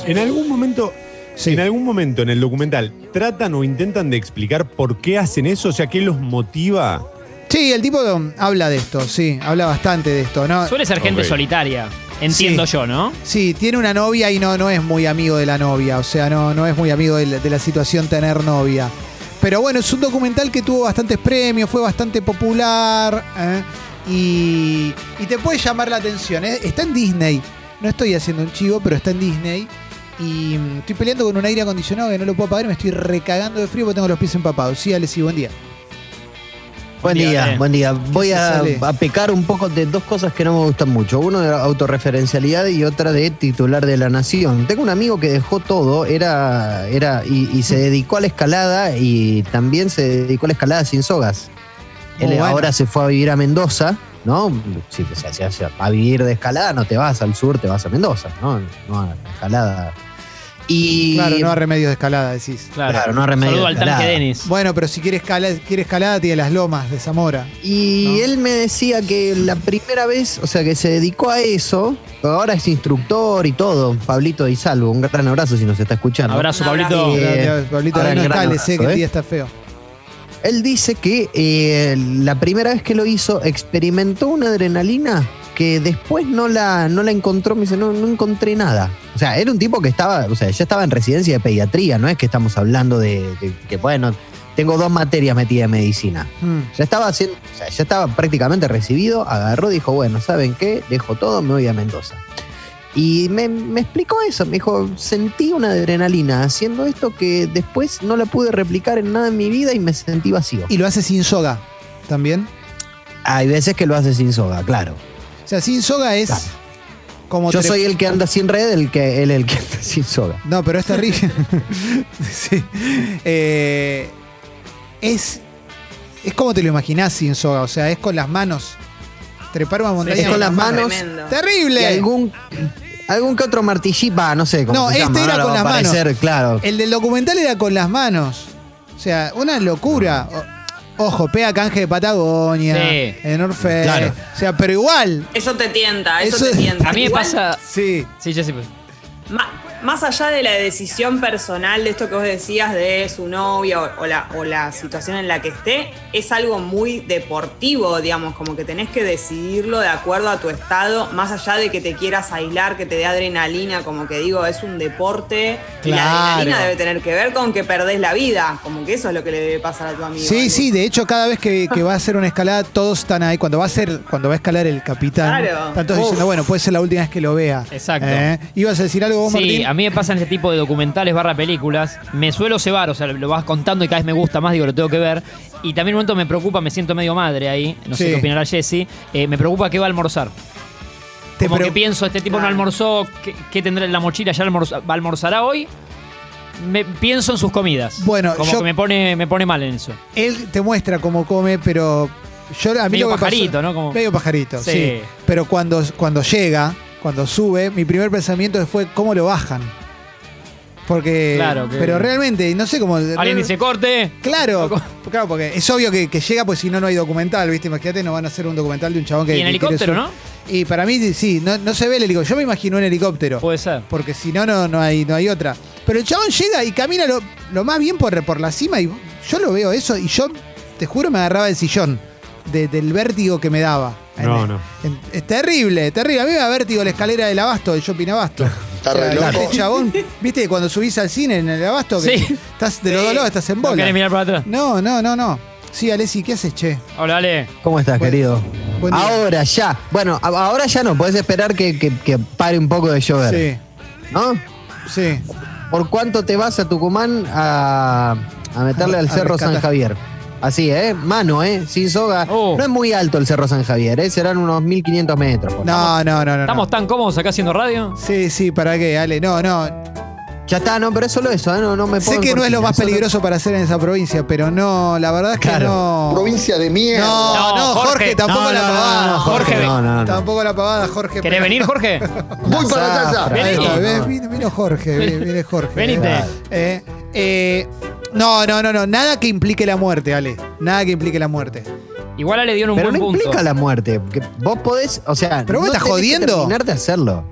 S4: En algún momento,
S3: Sí.
S4: en algún momento en el documental, tratan o intentan de explicar por qué hacen eso, o sea, qué los motiva.
S3: Sí, el tipo habla de esto, sí, habla bastante de esto, ¿no?
S1: suele ser gente solitaria. Entiendo
S3: Sí.
S1: yo, ¿no?
S3: Sí, tiene una novia y no, no es muy amigo de la novia, o sea, no, no es muy amigo de la, de la situación tener novia. Pero bueno, es un documental que tuvo bastantes premios, fue bastante popular ¿eh? y, y te puede llamar la atención. ¿eh? Está en Disney, no estoy haciendo un chivo, pero está en Disney. Y mm, estoy peleando con un aire acondicionado que no lo puedo apagar y me estoy recagando de frío porque tengo los pies empapados. Sí, Alex, y buen día.
S5: Buen día, buen día. Voy a, a pecar un poco de dos cosas que no me gustan mucho. Uno de autorreferencialidad y otra de titular de la nación. Tengo un amigo que dejó todo, era, era, y, y se dedicó a la escalada y también se dedicó a la escalada sin sogas.
S3: Bueno.
S5: ahora se fue a vivir a Mendoza, ¿no? Si te hace- a vivir de escalada, no te vas al sur, te vas a Mendoza, ¿no? No a la escalada. Y
S3: Claro, no a remedios de escalada, decís.
S1: Claro,
S5: Claro, no remedio
S1: Saludo
S5: de
S1: al tanque
S5: escalada.
S1: Denis.
S3: Bueno, pero si quiere escalada, quiere escalada, tiene las lomas de Zamora.
S5: Y
S3: No.
S5: él me decía que la primera vez, o sea, que se dedicó a eso, ahora es instructor y todo. Pablito y Salvo, un gran abrazo si nos está escuchando.
S1: Abrazo. Pablito.
S5: Eh,
S3: Pablito,
S5: ahora
S3: no escales, sé que el
S5: ¿eh?
S3: día está feo.
S5: Él dice que eh, la primera vez que lo hizo experimentó una adrenalina que después no la, no la encontró, me dice, no, no encontré nada. O sea, era un tipo que estaba, o sea, ya estaba en residencia de pediatría, no es que estamos hablando de, de que, bueno, tengo dos materias metidas en medicina.
S3: Mm.
S5: Ya estaba haciendo, o sea, ya estaba prácticamente recibido, agarró, dijo, bueno, ¿saben qué? Dejo todo, me voy a Mendoza. Y me, me explicó eso, me dijo, sentí una adrenalina haciendo esto que después no la pude replicar en nada en mi vida y me sentí vacío.
S3: Y lo hace sin soga también.
S5: Hay veces que lo hace sin soga, claro.
S3: O sea, sin soga es
S5: Claro.
S3: como.
S5: Yo soy el que anda sin red, el que, él el que anda sin soga.
S3: No, pero es terrible. sí. Eh, es. Es como te lo imaginás sin soga. O sea, es con las manos. Trepar una montaña
S5: es con las manos.
S2: Tremendo.
S3: ¡Terrible!
S5: Y algún, algún que otro martillito, va, no sé cómo
S3: No,
S5: se
S3: este
S5: llama,
S3: era
S5: ahora
S3: con
S5: va a
S3: las manos.
S5: aparecer, Claro.
S3: El del documental era con las manos. O sea, una locura. O- ojo, pega canje de Patagonia,
S1: Sí.
S3: en Orfe.
S5: Claro.
S3: O sea, pero igual.
S2: Eso te tienta, eso,
S3: Eso-
S2: te tienta.
S1: A mí me
S2: Igual,
S1: pasa.
S3: Sí.
S1: Sí, Jessy. pues.
S2: ma- más allá de la decisión personal de esto que vos decías de su novia o, o la, o la situación en la que esté, es algo muy deportivo, digamos, como que tenés que decidirlo de acuerdo a tu estado, más allá de que te quieras aislar, que te dé adrenalina, como que digo, es un deporte y la
S3: Claro.
S2: adrenalina debe tener que ver con que perdés la vida, como que eso es lo que le debe pasar a tu amigo.
S3: Sí, sí, de hecho cada vez que, que va a hacer una escalada todos están ahí. Cuando va a hacer, cuando va a escalar el capitán,
S2: Claro.
S3: están todos
S2: Uf.
S3: diciendo, bueno, puede ser la última vez que lo vea.
S1: Exacto.
S3: ¿Eh? ¿Ibas a decir algo vos,
S1: Sí,
S3: Martín?
S1: A mí me pasan este tipo de documentales barra películas. Me suelo cebar, o sea, lo vas contando y cada vez me gusta más, digo, lo tengo que ver. Y también en un momento me preocupa, me siento medio madre ahí. No sé
S3: Sí.
S1: qué opinará Jessy. eh, me preocupa qué va a almorzar.
S3: Te
S1: Como que pienso, este tipo no almorzó, ¿qué, qué tendrá en la mochila? ¿Ya almorza- almorzará hoy? Me, pienso en sus comidas.
S3: Bueno,
S1: como
S3: yo-
S1: que me pone, me pone mal en eso.
S3: Él te muestra cómo come, pero yo a mí
S1: Medio
S3: lo que pasó-
S1: pajarito, ¿no? Como-
S3: Medio pajarito, sí.
S1: Sí.
S3: Pero cuando, cuando llega, cuando sube, mi primer pensamiento fue cómo lo bajan. Porque.
S1: Claro, que-
S3: Pero realmente, no sé cómo.
S1: Alguien dice corte.
S3: Claro,
S1: Loco.
S3: claro, porque es obvio que, que llega, pues si no, no hay documental, ¿viste? Imagínate, no van a hacer un documental de un chabón que.
S1: Y en
S3: que quiere
S1: helicóptero, ¿no?
S3: Y para mí, sí, no, no se ve el helicóptero. Yo me imagino un helicóptero.
S1: Puede ser.
S3: Porque si no, no, no, hay, no hay otra. Pero el chabón llega y camina lo, lo más bien por, por la cima y yo lo veo eso y yo, te juro, me agarraba el sillón de- del vértigo que me daba.
S4: No,
S3: En-
S4: no.
S3: en- es terrible, terrible. A mí me da vértigo la escalera del abasto, del shopping abasto.
S6: Está re loco.
S3: este chabón, ¿viste? Cuando subís al cine en el abasto, que
S1: Sí.
S3: estás de los lados, estás en
S1: ¿No
S3: bola.
S1: querés mirar para atrás?
S3: No, no, no, no. Sí, Alessi, ¿qué haces, che?
S1: Hola, Ale.
S5: ¿Cómo estás,
S3: Buen-
S5: querido?
S3: buen día.
S5: Ahora ya. Bueno, a- ahora ya no. Podés esperar que, que- que pare un poco de llover.
S3: Sí,
S5: ¿No?
S3: sí.
S5: ¿Por cuánto te vas a Tucumán a, a meterle
S3: A-
S5: al
S3: a
S5: Cerro
S3: rescatar.
S5: San Javier? Así, ¿eh? Mano, ¿eh? Sin soga.
S1: Oh.
S5: No es muy alto el Cerro San Javier, ¿eh? Serán unos 1500 metros.
S3: No, no, no, no. no.
S1: ¿Estamos tan cómodos acá haciendo radio?
S3: Sí, sí, ¿para qué, Ale? No, no.
S5: Ya está, no, pero es solo eso, ¿eh? No, no me
S3: Sé que no es lo más
S5: solo-
S3: peligroso para hacer en esa provincia, pero no, la verdad es que
S5: Claro.
S3: no.
S6: Provincia de mierda.
S3: No, no,
S1: No,
S3: Jorge,
S1: Jorge.
S3: tampoco
S5: No,
S3: la
S5: no, no,
S3: pavada.
S5: no,
S1: Jorge,
S5: no, no, no.
S3: Tampoco la pavada, Jorge.
S1: ¿Querés
S3: pero-
S1: venir, Jorge?
S6: Voy para allá.
S3: Vino, vino Jorge, viene, Jorge.
S1: Venite.
S3: Eh, eh, no, no, no, no, nada que implique la muerte, Ale. Nada que implique la muerte.
S1: Igual Ale dio un
S5: Pero
S1: buen
S5: no
S1: punto.
S5: implica la muerte. vos podés, o sea,
S3: Pero vos
S5: no
S3: me estás
S5: tenés que
S3: jodiendo.
S5: terminar de hacerlo.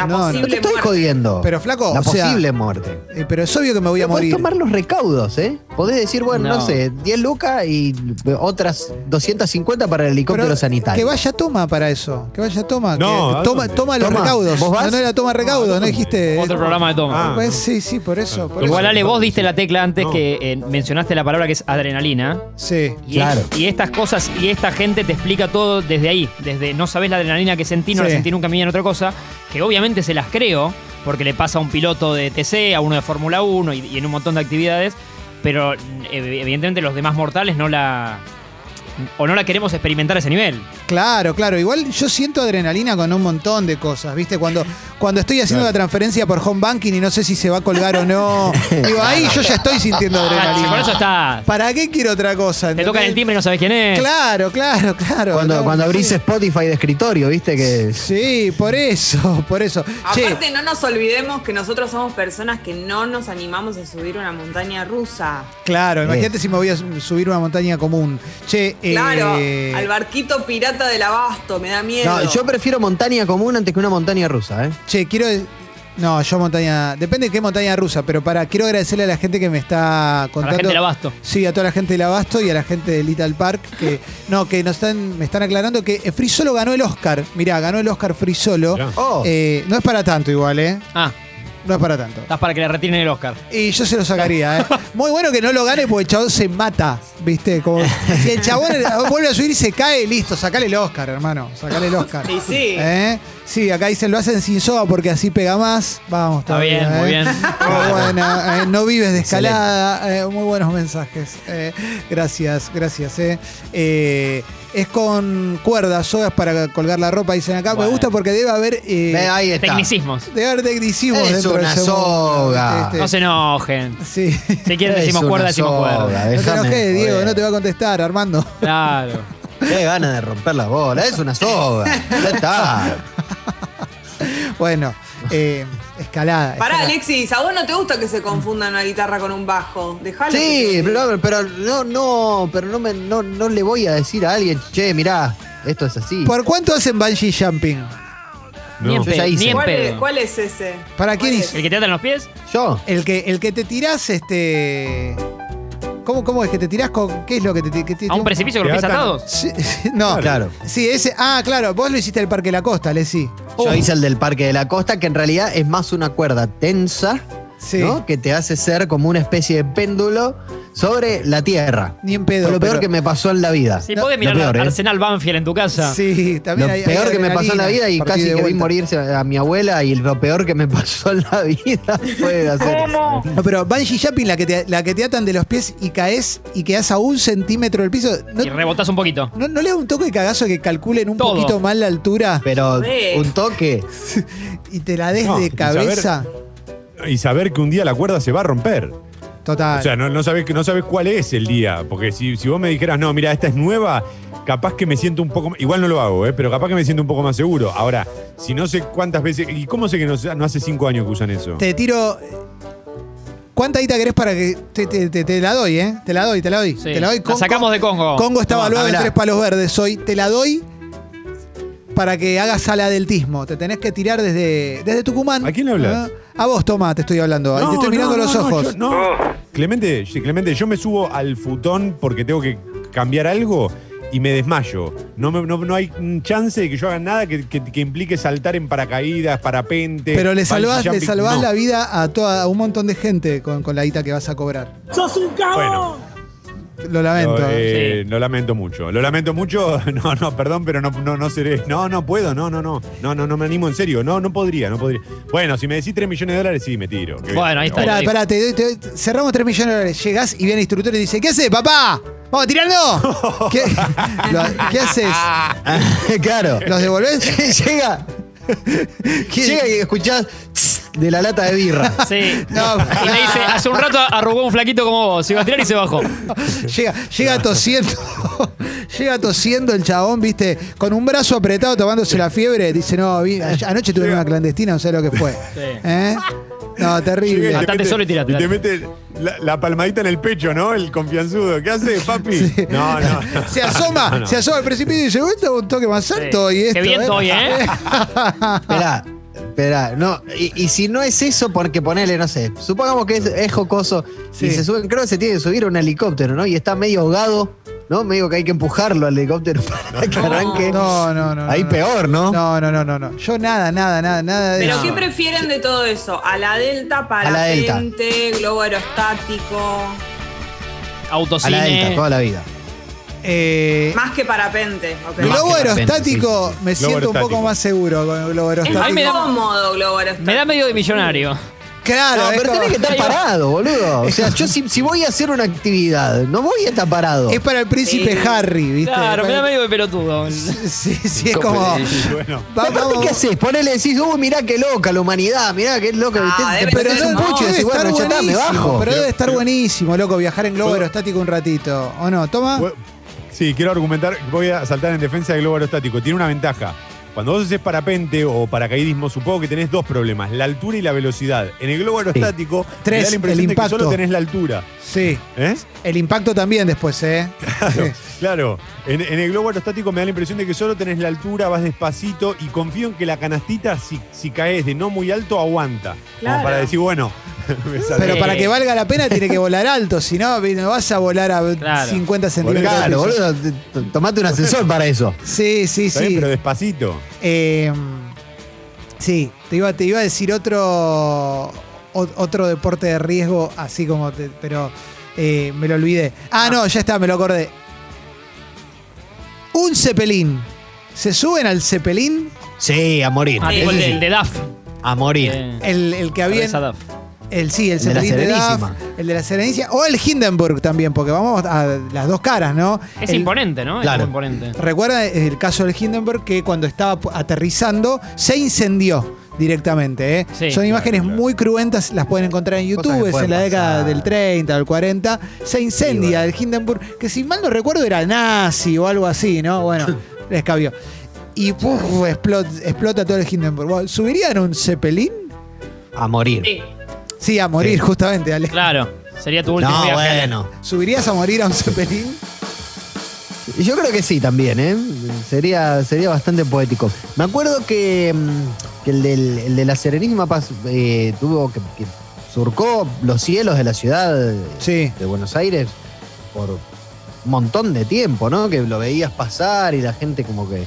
S2: La
S3: No, no.
S5: No te
S2: posible
S5: estoy
S2: muerte.
S5: jodiendo.
S3: Pero flaco,
S5: la
S3: o sea,
S5: posible muerte.
S3: eh, pero es obvio que me voy a
S5: Pero podés
S3: morir.
S5: tomar los recaudos, ¿eh? Podés decir, bueno, no,
S1: No.
S5: sé, 10 lucas y otras 250 para el helicóptero
S3: Pero
S5: sanitario.
S3: Que vaya toma para eso. Que vaya toma.
S4: No,
S3: que
S4: ¿a
S3: toma,
S4: dónde?
S3: toma los
S5: Toma,
S3: recaudos.
S5: ¿vos vas?
S3: No, no era toma recaudos, no dijiste.
S1: Otro programa de toma.
S4: Ah.
S3: Pues sí, sí, por eso. por
S1: Igual
S3: eso.
S1: Ale, vos diste la tecla antes
S4: No.
S1: que eh, mencionaste la palabra que es adrenalina.
S3: Sí.
S1: Y,
S5: Claro.
S1: y estas cosas y esta gente te explica todo desde ahí. Desde no sabés la adrenalina que sentí, no la
S3: Sí.
S1: sentí nunca en mi vida en otra cosa. Que obviamente se las creo, porque le pasa a un piloto de TC, a uno de Fórmula 1 y, en un montón de actividades. Pero eh, evidentemente los demás mortales no la. o no la queremos experimentar a ese nivel.
S3: Claro, claro. Igual yo siento adrenalina con un montón de cosas, ¿viste? Cuando, cuando estoy haciendo
S4: Claro.
S3: la transferencia por home banking y no sé si se va a colgar o no. Digo, ahí yo ya estoy sintiendo
S1: Ah,
S3: adrenalina.
S1: por eso está.
S3: ¿Para qué quiero otra cosa?
S1: Te tocan el timbre y no sabes quién es.
S3: Claro, claro, claro.
S5: Cuando, cuando abrís
S3: sí.
S5: Spotify de escritorio, viste que.
S3: Sí, por eso, por eso. Che,
S2: Aparte, no nos olvidemos que nosotros somos personas que no nos animamos a subir una montaña rusa.
S3: claro, imagínate si me voy a subir una montaña común. Che, eh,
S2: Claro, al barquito pirata del abasto, me da miedo.
S5: No, yo prefiero montaña común antes que una montaña rusa, ¿eh?
S3: Che, quiero. No, yo montaña. Depende de qué montaña rusa, pero para. Quiero agradecerle a la gente que me está
S1: A
S3: contando.
S1: la gente del abasto.
S3: Sí, a toda la gente del Abasto y a la gente de Little Park que no, que nos están, me están aclarando que Free Solo ganó el Oscar. Mirá, ganó el Oscar Free Solo.
S4: Mirá.
S5: Oh,
S3: Eh, no es para tanto igual, ¿eh?
S1: Ah,
S3: No es para tanto.
S1: estás para que le retiren el Oscar.
S3: Y yo se lo sacaría, ¿eh? Muy bueno que no lo gane porque el chabón se mata, ¿viste? Como, si el chabón vuelve a subir y se cae, listo, sacale el Oscar, hermano. Sacale el Oscar.
S2: Y sí.
S3: ¿Eh? Sí, acá dicen, lo hacen sin soga porque así pega más. Vamos,
S1: Está bien, muy
S3: ¿eh?
S1: bien.
S3: Muy buena, eh, no vives de escalada, eh, muy buenos mensajes. gracias, gracias. eh. Es con cuerdas, sogas para colgar la ropa, dicen acá. Me gusta porque debe haber, eh,
S5: ve, ahí está.
S1: Tecnicismos.
S3: debe haber tecnicismos
S5: Es
S3: dentro de
S5: una
S3: mundo,
S5: soga.
S3: ¿viste?
S1: No se enojen.
S3: Sí.
S1: Si quieren
S5: Es
S1: decimos
S5: una
S1: cuerda, decimos
S5: soga,
S1: cuerda.
S3: No te
S5: déjame
S3: enojes, Diego, no te va a contestar, Armando.
S1: Claro.
S5: Qué ganas de romper la bola, es una soga. Ya está.
S3: Bueno, eh, escalada.
S2: Pará,
S3: escalada.
S2: Alexis, ¿a vos no te gusta que se confunda una guitarra con un bajo? Dejalo.
S5: Sí, pero, pero no, no, pero no, me, no, no le voy a decir a alguien, che, mirá, esto es así.
S3: ¿Por cuánto hacen bungee jumping?
S4: No.
S5: Yo ya hice.
S2: ¿Cuál, es,
S1: pedo.
S2: cuál es ese?
S3: ¿Para quién
S2: ¿Cuál
S3: hizo?
S1: ¿El que te atan los pies?
S5: Yo.
S3: El que, el que te tirás, este. ¿Cómo, cómo es que te tirás con. ¿Qué es lo que te, que te-
S1: ¿A un precipicio con los pies atados?
S3: Sí, no.
S5: Claro.
S3: Sí, ese. Ah, claro, vos lo hiciste el Parque de la Costa, Lesi.
S5: Yo hice el del Parque de la Costa, que en realidad es más una cuerda tensa,
S3: Sí.
S5: ¿no? Que te hace ser como una especie de péndulo sobre la tierra.
S3: Ni en pedo.
S5: Fue lo peor
S3: pero-
S5: que me pasó en la vida.
S1: Si
S3: No,
S1: podés
S5: lo
S1: mirar
S5: peor, ¿eh?
S1: Arsenal Banfield en tu casa.
S3: Sí,
S5: Lo
S3: también hay- hay
S5: peor que me pasó en la vida y casi que vi morirse a mi abuela y lo peor que me pasó en la vida fue hacer eso.
S3: No, pero bungee jumping, la que, te, la que te atan de los pies y caes y quedas a un centímetro del piso. ¿No,
S1: Y rebotás un poquito.
S3: no, no le da un toque de cagazo que calculen un
S1: Todo.
S3: poquito mal la altura
S5: Pero un toque.
S3: y te la des
S4: No,
S3: de cabeza?
S4: Y saber que un día la cuerda se va a romper.
S3: Total.
S4: O sea, no, no, sabés, no sabés cuál es el día. Porque si, si vos me dijeras, no, mira, esta es nueva, capaz que me siento un poco. Igual no lo hago, ¿eh? pero capaz que me siento un poco más seguro. Ahora, si no sé cuántas veces. ¿Y cómo sé que no, no hace cinco años que usan eso?
S3: Te tiro. ¿Cuánta guita querés para que te, te- te- te la doy, eh? Te la doy, te la doy.
S1: Sí.
S3: Te la doy.
S1: La
S3: Congo-
S1: sacamos de Congo.
S3: Congo está evaluado en tres palos verdes hoy. Te la doy para que hagas aladeltismo. Te tenés que tirar desde, desde Tucumán.
S4: ¿A quién le hablas?
S3: Ah, A vos, toma, te estoy hablando. te estoy mirando
S4: no,
S3: los
S4: no,
S3: ojos.
S4: yo- no. Clemente, sí, Clemente, yo me subo al futón porque tengo que cambiar algo y me desmayo. No, me- no, no hay un chance de que yo haga nada que, que- que implique saltar en paracaídas, parapente.
S3: Pero le salvás, le
S4: jumping.
S3: salvás
S4: No.
S3: la vida a, toda, a un montón de gente con, con la guita que vas a cobrar.
S4: Bueno,
S3: Lo lamento.
S4: lo, eh,
S1: Sí.
S4: lo lamento mucho. Lo lamento mucho. No, no, perdón, pero no, no, no seré. No, no puedo. No, no, no. No, no, no me animo en serio. No, no podría, no podría. Bueno, si me decís 3 millones de dólares, sí, me tiro. Qué bien.
S1: Bueno, ahí está.
S3: Pará, pará, te, cerramos 3 millones de dólares. Llegás y viene el instructor y dice: ¿Qué haces, papá? ¿Vamos tirando? ¿Qué, Lo- ¿qué haces?
S5: claro.
S3: ¿Los devolvés?
S5: llega,
S3: ¿Qué-
S5: llega y escuchás tss, de la lata de birra.
S1: Sí.
S3: No.
S1: Y le dice, hace un rato arrugó un flaquito como vos. Se iba a tirar y se bajó.
S3: Llega, llega tosiendo. llega tosiendo el chabón, viste, con un brazo apretado tomándose la fiebre. Dice, no, vi- anoche tuve una clandestina, no sé lo que fue.
S1: Sí.
S3: ¿Eh? No,
S4: Llega
S3: terrible.
S4: te
S1: Matate
S4: mete-
S1: solo y tirate,
S4: Y te
S1: dale.
S4: mete la, la palmadita en el pecho, ¿no? El confianzudo. ¿Qué hace, papi? No, no, no.
S3: Se asoma,
S4: No, no.
S3: se asoma al precipicio y dice, "Uy, está un toque más alto
S1: Sí.
S3: y esto.
S1: Qué viento hoy, ¿eh?
S5: Esperá, esperá. No, y, y si no es eso, porque ponele, no sé, supongamos que es, es jocoso y
S3: Sí.
S5: se suben, creo que se tiene que subir a un helicóptero, ¿no? Y está medio ahogado, ¿no? Medio que hay que empujarlo al helicóptero para que arranque.
S3: No, no, no.
S5: Ahí
S3: no.
S5: peor, ¿no?
S3: No, no, no, no, no. Yo nada, nada, nada, nada de
S2: ¿Pero
S3: eso.
S2: qué prefieren de todo eso? ¿A la Delta,
S5: la Delta.
S2: globo aerostático?
S5: A
S1: Autocine.
S5: la delta, toda la vida.
S3: Eh,
S2: Más que parapente. ok.
S5: Más
S3: globo
S5: que parapente,
S3: aerostático, me
S4: Globo
S3: siento un poco
S4: aerostático.
S3: más seguro con el globo aerostático.
S1: Ay, me da-
S2: cómodo globo aerostático.
S1: Me da medio de millonario.
S3: Claro,
S5: No,
S3: es,
S5: pero
S3: como-
S5: tenés que estar parado, boludo. O sea, yo si, si voy a hacer una actividad, no voy a estar parado.
S3: es para el príncipe
S2: Sí.
S3: Harry, ¿viste?
S1: Claro, me da medio de pelotudo.
S3: Sí, sí, es como.
S4: Bueno,
S3: va-
S5: Aparte,
S3: vamos-
S5: ¿qué haces? Ponele, decís, uy, mirá qué loca la humanidad, mirá qué loca.
S2: Ah,
S5: te, te
S2: debe
S5: prendés
S2: ser
S5: un pucho y
S3: debe
S5: decís,
S3: estar
S5: bueno, ya está, me
S3: buenísimo,
S5: bajo.
S3: pero debe estar
S4: Pero-
S3: buenísimo, loco, viajar en globo aerostático un ratito. ¿O no? ¿Toma?
S4: bu- sí, quiero argumentar, voy a saltar en defensa del globo aerostático. Tiene una ventaja. Cuando vos haces parapente o paracaidismo, supongo que tenés dos problemas, la altura y la velocidad. En el globo aerostático,
S3: Tres,
S4: me da la impresión
S3: el
S4: de que
S3: impacto.
S4: solo tenés la altura.
S3: Sí.
S4: ¿Eh?
S3: El impacto también después, ¿eh? Sí.
S4: Claro, en, en el globo aerostático me da la impresión de que solo tenés la altura, vas despacito y confío en que la canastita, si, si caes de no muy alto, aguanta. Como
S2: Claro.
S4: para decir, bueno, me sale.
S3: Pero para que valga la pena tiene que volar alto, si no, no vas a volar a
S1: Claro.
S3: 50 centímetros.
S5: Claro, boludo, te- te- tomate un ascensor para eso.
S3: Sí, sí,
S4: bien,
S3: sí.
S4: pero despacito.
S3: Eh, sí, te iba, te iba a decir otro, o- otro deporte de riesgo, así como, te- pero eh, me lo olvidé. Ah, no, ya está, me lo acordé. Un cepelín. ¿Se suben al cepelín?
S5: Sí, a morir.
S1: Ah, tipo el, de- el de DAF.
S5: A morir.
S1: Eh,
S3: El, el que había. El, sí, el
S5: El de la
S3: cepelín de, Duff,
S5: Serenísima.
S3: el de la Serenísima. O el Hindenburg también, porque vamos a las dos caras, ¿no?
S1: Es
S3: El-
S1: imponente, ¿no?
S5: Claro.
S1: Es imponente.
S3: Recuerda el caso del Hindenburg que cuando estaba aterrizando se incendió directamente. ¿eh?
S1: Sí.
S3: Son imágenes
S4: claro.
S3: muy cruentas, las pueden encontrar en YouTube, es en la década
S5: pasar.
S3: del 30, del 40. Se incendia el Hindenburg, que si mal no recuerdo era nazi o algo así, ¿no? Bueno, les cabió. Y puf, explota, explota todo el Hindenburg. ¿Subirían un Zeppelin?
S5: A morir.
S2: Sí.
S3: Sí, a morir,
S5: Sí.
S3: justamente, Ale.
S1: Claro. Sería tu último
S5: No,
S1: viaje.
S5: Bueno.
S3: ¿Subirías a morir a un Zeppelin?
S5: Y Yo creo que sí también, ¿eh? Sería, sería bastante poético. Me acuerdo que, mm, que el, del- el de la Serenísima Paz eh, tuvo que, que surcó los cielos de la ciudad
S3: Sí.
S5: de Buenos Aires por un montón de tiempo, ¿no? Que lo veías pasar y la gente como que...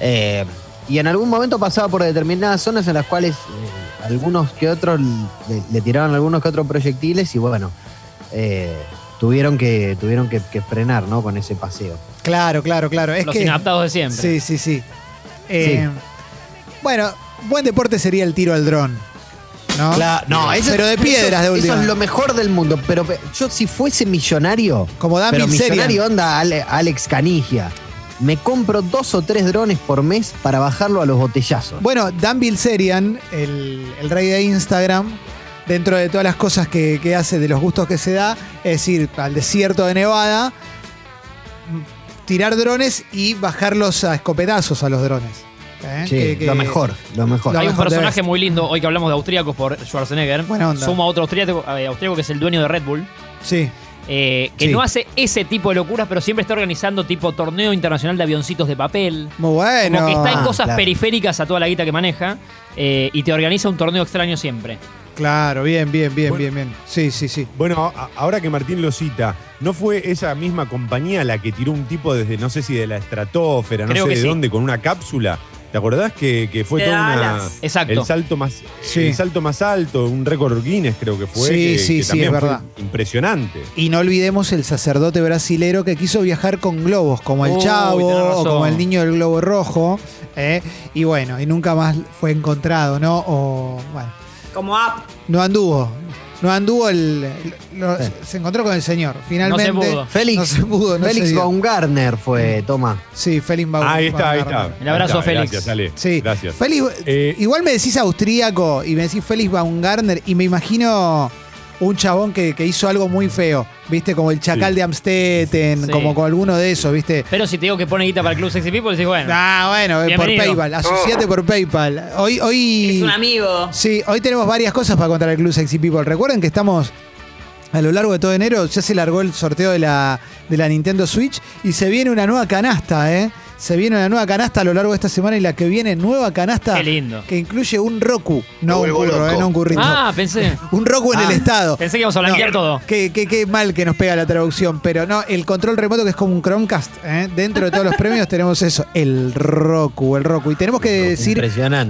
S5: eh, y en algún momento pasaba por determinadas zonas en las cuales eh, algunos que otros le, le tiraban algunos que otros proyectiles y bueno, tuvieron, que, tuvieron que, que frenar, ¿no? Con ese paseo.
S3: Claro, claro, claro. Es
S1: Los
S3: que,
S1: inadaptados de siempre.
S3: Sí, sí, sí. Eh, Bueno, buen deporte sería el tiro al dron. ¿no?
S5: Cla- no, eso-
S3: Pero de
S5: eso-
S3: piedras de última.
S5: Eso es lo mejor del mundo. Pero pe- yo si fuese millonario,
S3: Como
S5: pero
S3: Bilzerian.
S5: millonario onda Ale- Alex Canigia, me compro dos o tres drones por mes para bajarlo a los botellazos.
S3: Bueno, Dan Bilzerian, el, el rey de Instagram, dentro de todas las cosas que, que hace, de los gustos que se da, es decir, al desierto de Nevada, tirar drones y bajarlos a escopetazos a los drones. ¿Eh?
S5: Sí,
S3: Que- que-
S5: lo mejor, lo mejor.
S3: Lo
S1: Hay un
S3: mejor
S1: personaje muy lindo, hoy que hablamos de austríacos por Schwarzenegger.
S3: Buena onda.
S1: Suma otro austríaco, eh, austríaco que es el dueño de Red Bull.
S3: Sí.
S1: eh, que
S3: Sí.
S1: no hace ese tipo de locuras, pero siempre está organizando tipo torneo internacional de avioncitos de papel.
S3: Muy bueno.
S1: Como que está en
S5: Ah,
S1: cosas
S5: claro.
S1: periféricas a toda la guita que maneja eh, y te organiza un torneo extraño siempre.
S3: Claro, bien, bien, bien,
S4: Bueno.
S3: bien, bien. Sí, sí, sí.
S4: Bueno, ahora que Martín lo cita, ¿no fue esa misma compañía la que tiró un tipo desde, no sé si de la estratosfera, no
S1: Creo
S4: sé de
S1: sí.
S4: dónde, con una cápsula? ¿Te acordás que, que fue
S2: De
S4: toda una.
S1: Exacto.
S4: El salto más,
S3: Sí.
S4: el salto más alto, un récord Guinness creo que fue.
S3: Sí,
S4: que-
S3: sí,
S4: que
S3: sí, es verdad.
S4: Impresionante.
S3: Y no olvidemos el sacerdote brasilero que quiso viajar con globos, como el
S1: Uy,
S3: Chavo o como el niño del globo rojo. ¿eh? Y bueno, y nunca más fue encontrado, ¿no? O, bueno,
S2: Como app.
S3: no anduvo. No anduvo el. el- lo- Se encontró con el señor. Finalmente.
S1: No se pudo.
S5: Félix,
S3: No se pudo, no se
S5: Félix. Baumgartner fue, toma.
S3: Sí, Félix Baum-
S4: ahí está, ahí
S3: Baumgartner.
S4: está.
S1: El abrazo
S4: Ahí
S1: a
S4: está,
S1: Félix.
S4: Gracias, Ale.
S3: Sí.
S4: Gracias.
S3: Félix,
S4: Eh,
S3: igual me decís austríaco y me decís Félix Baumgartner y me imagino un chabón que, que hizo algo muy feo, ¿viste? Como el chacal
S4: Sí.
S3: de Amstetten,
S1: Sí.
S3: como con alguno de esos, ¿viste?
S1: Pero si te digo que pone guita para el Club Sexy People, decís, bueno.
S3: Ah, bueno, eh, por. PayPal, asociate por PayPal. Hoy, hoy.
S2: Es un amigo.
S3: Sí, hoy tenemos varias cosas para contar el Club Sexy People. Recuerden que estamos a lo largo de todo enero, ya se largó el sorteo de la, de la Nintendo Switch y se viene una nueva canasta, ¿eh? Se viene una nueva canasta a lo largo de esta semana y la que viene, nueva canasta
S1: Qué lindo.
S3: que incluye un Roku, no un
S6: loco.
S3: ¿eh? no un currito.
S1: Ah, pensé.
S3: Un Roku en
S5: Ah.
S3: el estado.
S1: Pensé que íbamos a blanquear todo.
S3: Qué, qué- qué mal que nos pega la traducción, pero no, el control remoto que es como un Chromecast. ¿eh? Dentro de todos los premios tenemos eso, el Roku, el Roku. Y tenemos que decir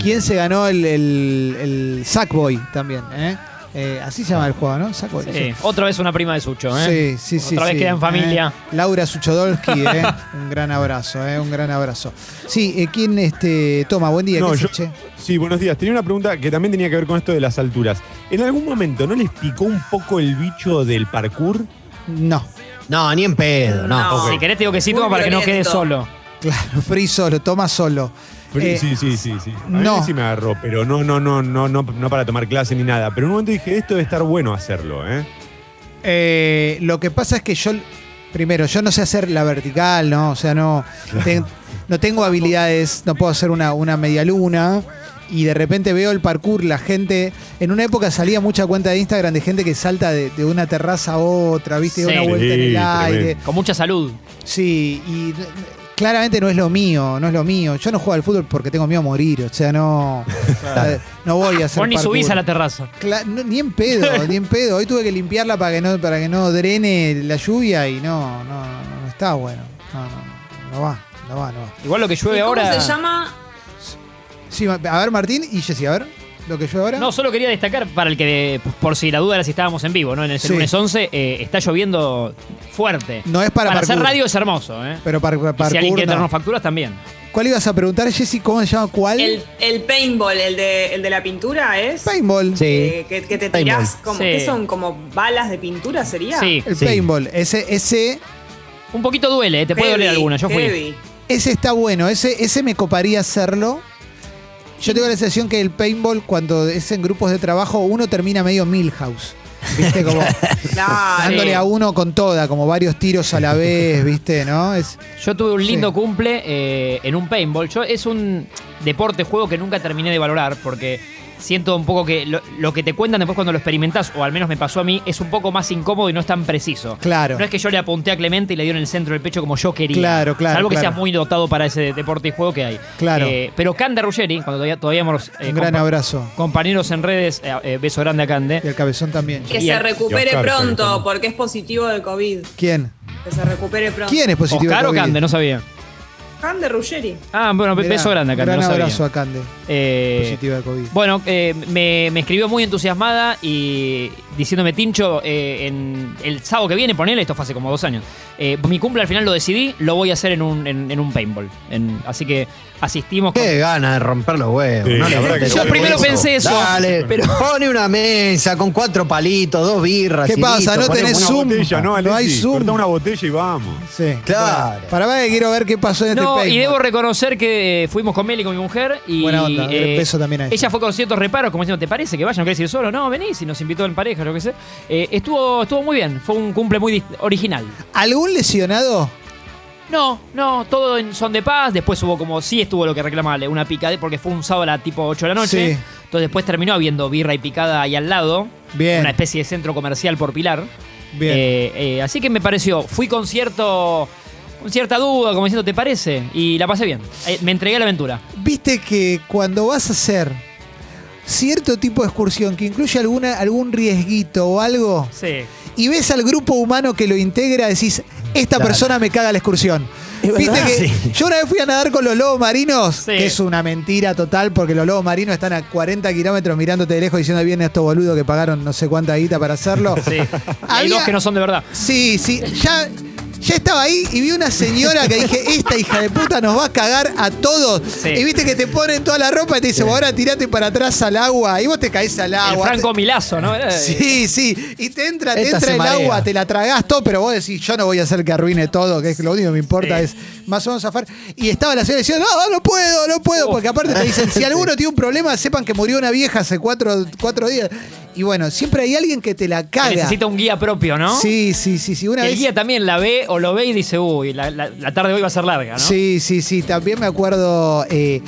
S3: quién se ganó el, el, el Sackboy también. ¿eh? Eh, así se llama el juego, ¿no? Saco el-
S1: Sí. Otra vez una prima de Sucho, ¿eh?
S3: Sí, sí, sí.
S1: Otra vez
S3: sí.
S1: queda en familia.
S3: Eh, Laura Suchodolski, ¿eh? un gran abrazo, ¿eh? un gran abrazo. Sí, eh, ¿quién este, toma? Buen día,
S4: No,
S3: ¿qué
S4: yo-
S3: se che?
S4: Sí, buenos días. Tenía una pregunta que también tenía que ver con esto de las alturas. ¿En algún momento no les picó un poco el bicho del parkour?
S3: No,
S5: No, ni en pedo, no.
S2: No.
S1: Si querés te digo que sí,
S2: Muy
S1: toma para que no quede solo.
S3: claro, free solo, toma solo. Eh,
S4: sí, sí, sí, sí. A mí
S3: no.
S4: sí me agarró, pero no, no, no, no, no, no para tomar clase ni nada. Pero en un momento dije, esto debe estar bueno hacerlo, ¿eh?
S3: Eh, lo que pasa es que yo, primero, yo no sé hacer la vertical, ¿no? O sea, no, ten- no tengo habilidades, no puedo hacer una, una media luna. Y de repente veo el parkour, la gente. En una época salía mucha cuenta de Instagram de gente que salta de, de una terraza a otra, ¿viste? De
S1: Sí.
S3: una vuelta en el aire.
S4: tremendo.
S1: Con mucha salud.
S3: Sí, y claramente no es lo mío, no es lo mío. Yo no juego al fútbol porque tengo miedo a morir, o sea, no, eh, no voy a hacer
S1: Vos ni
S3: parkour.
S1: subís a la terraza.
S3: Cla- no, ni en pedo, ni en pedo. Hoy tuve que limpiarla para que no, para que no drene la lluvia y no, no, no, no está bueno. No, no, no, no va, no va, no va.
S1: Igual lo que
S2: ¿Y
S1: llueve
S2: ¿Cómo
S1: ahora.
S2: se llama?
S3: Sí, a ver Martín y Jessy, a ver, lo que llueve ahora.
S1: No, solo quería destacar para el que, por si la duda era si estábamos en vivo, ¿no? En el
S3: Sí.
S1: lunes 11, eh, está lloviendo fuerte.
S3: No es para
S1: hacer
S3: parkour.
S1: radio es hermoso, ¿eh?
S3: Pero para,
S1: Y si alguien quiere
S3: no.
S1: traernos facturas, también.
S3: ¿Cuál ibas a preguntar, Jessy? ¿Cómo se llama? ¿Cuál?
S2: El, el paintball, el de, el de la pintura, ¿es?
S3: paintball.
S5: Sí.
S2: Eh, que, que te
S5: Paintball.
S2: tirás, como,
S1: Sí.
S2: ¿qué son? ¿Como balas de pintura sería?
S1: Sí.
S3: El
S5: Sí.
S3: paintball. Ese, ese,
S1: Un poquito duele, ¿eh? te puede doler alguna. Yo fui.
S2: heavy.
S3: ese está bueno. Ese, ese me coparía hacerlo. Yo tengo la sensación que el paintball, cuando es en grupos de trabajo, uno termina medio Milhouse. ¿Viste? Como dándole a uno con toda, como varios tiros a la vez, ¿viste? ¿No? Es,
S1: Yo tuve un lindo
S3: Sí.
S1: cumple eh, en un paintball. Yo, es un deporte, juego que nunca terminé de valorar porque siento un poco que lo, lo que te cuentan después cuando lo experimentás, o al menos me pasó a mí, es un poco más incómodo y no es tan preciso.
S3: Claro.
S1: No es que yo le apunté a Clemente y le dio en el centro del pecho como yo quería.
S3: Claro, claro,
S1: Salvo que
S3: claro.
S1: seas muy dotado para ese deporte y juego que hay.
S3: Claro.
S1: Eh, pero Cande Ruggeri, cuando todavía, todavía éramos eh,
S3: un gran abrazo.
S1: compañeros en redes, eh, eh, beso grande a Cande.
S3: Y el cabezón también.
S2: Que
S1: Y
S2: se recupere
S4: Oscar,
S2: pronto, porque es positivo de COVID.
S3: ¿Quién?
S2: Que se recupere pronto.
S3: ¿Quién es positivo? de
S1: Oscar o
S3: COVID?
S1: Cande, no sabía.
S2: Cande Ruggeri.
S1: Ah, bueno,
S3: Mirá,
S1: beso grande a Cande,
S3: Gran
S1: no sabía.
S3: abrazo a Cande.
S1: Eh,
S3: Positivo de COVID.
S1: Bueno, eh, me, me escribió muy entusiasmada y diciéndome, Tincho, eh, en el sábado que viene, ponele, esto fue hace como dos años, eh, mi cumple al final lo decidí, lo voy a hacer en un, en, en un paintball. En- así que asistimos con...
S5: Qué gana de romper los huevos.
S4: Sí,
S5: no
S4: la
S5: le
S4: verdad que
S5: metes
S1: Yo primero
S5: huevo.
S1: pensé eso,
S5: Dale,
S1: pero-
S5: pone una mesa con cuatro palitos, dos birras.
S3: ¿Qué pasa?
S5: listo,
S3: ¿No tenés Zoom?
S4: Botella, ¿no,
S3: No hay? Zoom.
S4: Una botella y vamos.
S3: Sí.
S5: Claro.
S3: Bueno, para ver quiero ver qué pasó en este
S1: Y debo reconocer que fuimos con Meli, con mi mujer, y...
S3: Buena onda,
S1: eh,
S3: beso también a ella.
S1: Ella fue con ciertos reparos, como diciendo, ¿te parece que vaya? ¿No querés ir solo? No, venís, y nos invitó en pareja, lo que sé. Eh, estuvo, estuvo muy bien, fue un cumple muy original.
S3: ¿Algún lesionado?
S1: No, no, todo en son de paz. Después hubo como, sí estuvo lo que reclamaba, una picada, porque fue un sábado a tipo 8 de la noche.
S3: Sí.
S1: Entonces después terminó habiendo birra y picada ahí al lado.
S3: Bien.
S1: Una especie de centro comercial por Pilar.
S3: Bien.
S1: Eh, eh, así que me pareció, fui con cierto. Con cierta duda, como diciendo, ¿te parece? Y la pasé bien. Eh, me entregué a la aventura.
S3: Viste que cuando vas a hacer cierto tipo de excursión que incluye alguna, algún riesguito o algo,
S1: Sí.
S3: y ves al grupo humano que lo integra, decís, esta persona me caga la excursión. Viste que
S5: sí.
S3: yo una vez fui a nadar con los lobos marinos,
S1: Sí.
S3: que es una mentira total, porque los lobos marinos están a 40 kilómetros mirándote de lejos diciendo, ahí vienen estos boludos que pagaron no sé cuánta guita para hacerlo.
S1: Sí. Hay dos que no son de verdad.
S3: Sí, sí, ya, ya estaba ahí y vi una señora que dije, esta hija de puta nos va a cagar a todos.
S1: Sí.
S3: Y viste que te ponen toda la ropa y te dice, "Bueno, ahora tirate para atrás al agua. Y vos te caes al
S1: El
S3: agua.
S1: Franco Milazo, ¿no?
S3: Sí, sí. Y te entra, te entra el
S5: marea.
S3: agua, te la tragás todo, pero vos decís, yo no voy a hacer que arruine todo, que es lo único que me importa
S1: Sí.
S3: es más o menos zafar. Y estaba la señora diciendo, no, no puedo, no puedo,
S1: Uf.
S3: porque aparte te dicen, si alguno tiene un problema, sepan que murió una vieja hace cuatro, cuatro días. Y bueno, siempre hay alguien que te la
S1: que
S3: caga.
S1: necesita un guía propio, ¿no?
S3: Sí, sí, sí, sí. Una
S1: el
S3: vez.
S1: guía también la ve o lo ve y dice, uy, la, la- la tarde de hoy va a ser larga, ¿no?
S3: Sí, sí, sí. También me acuerdo, eh,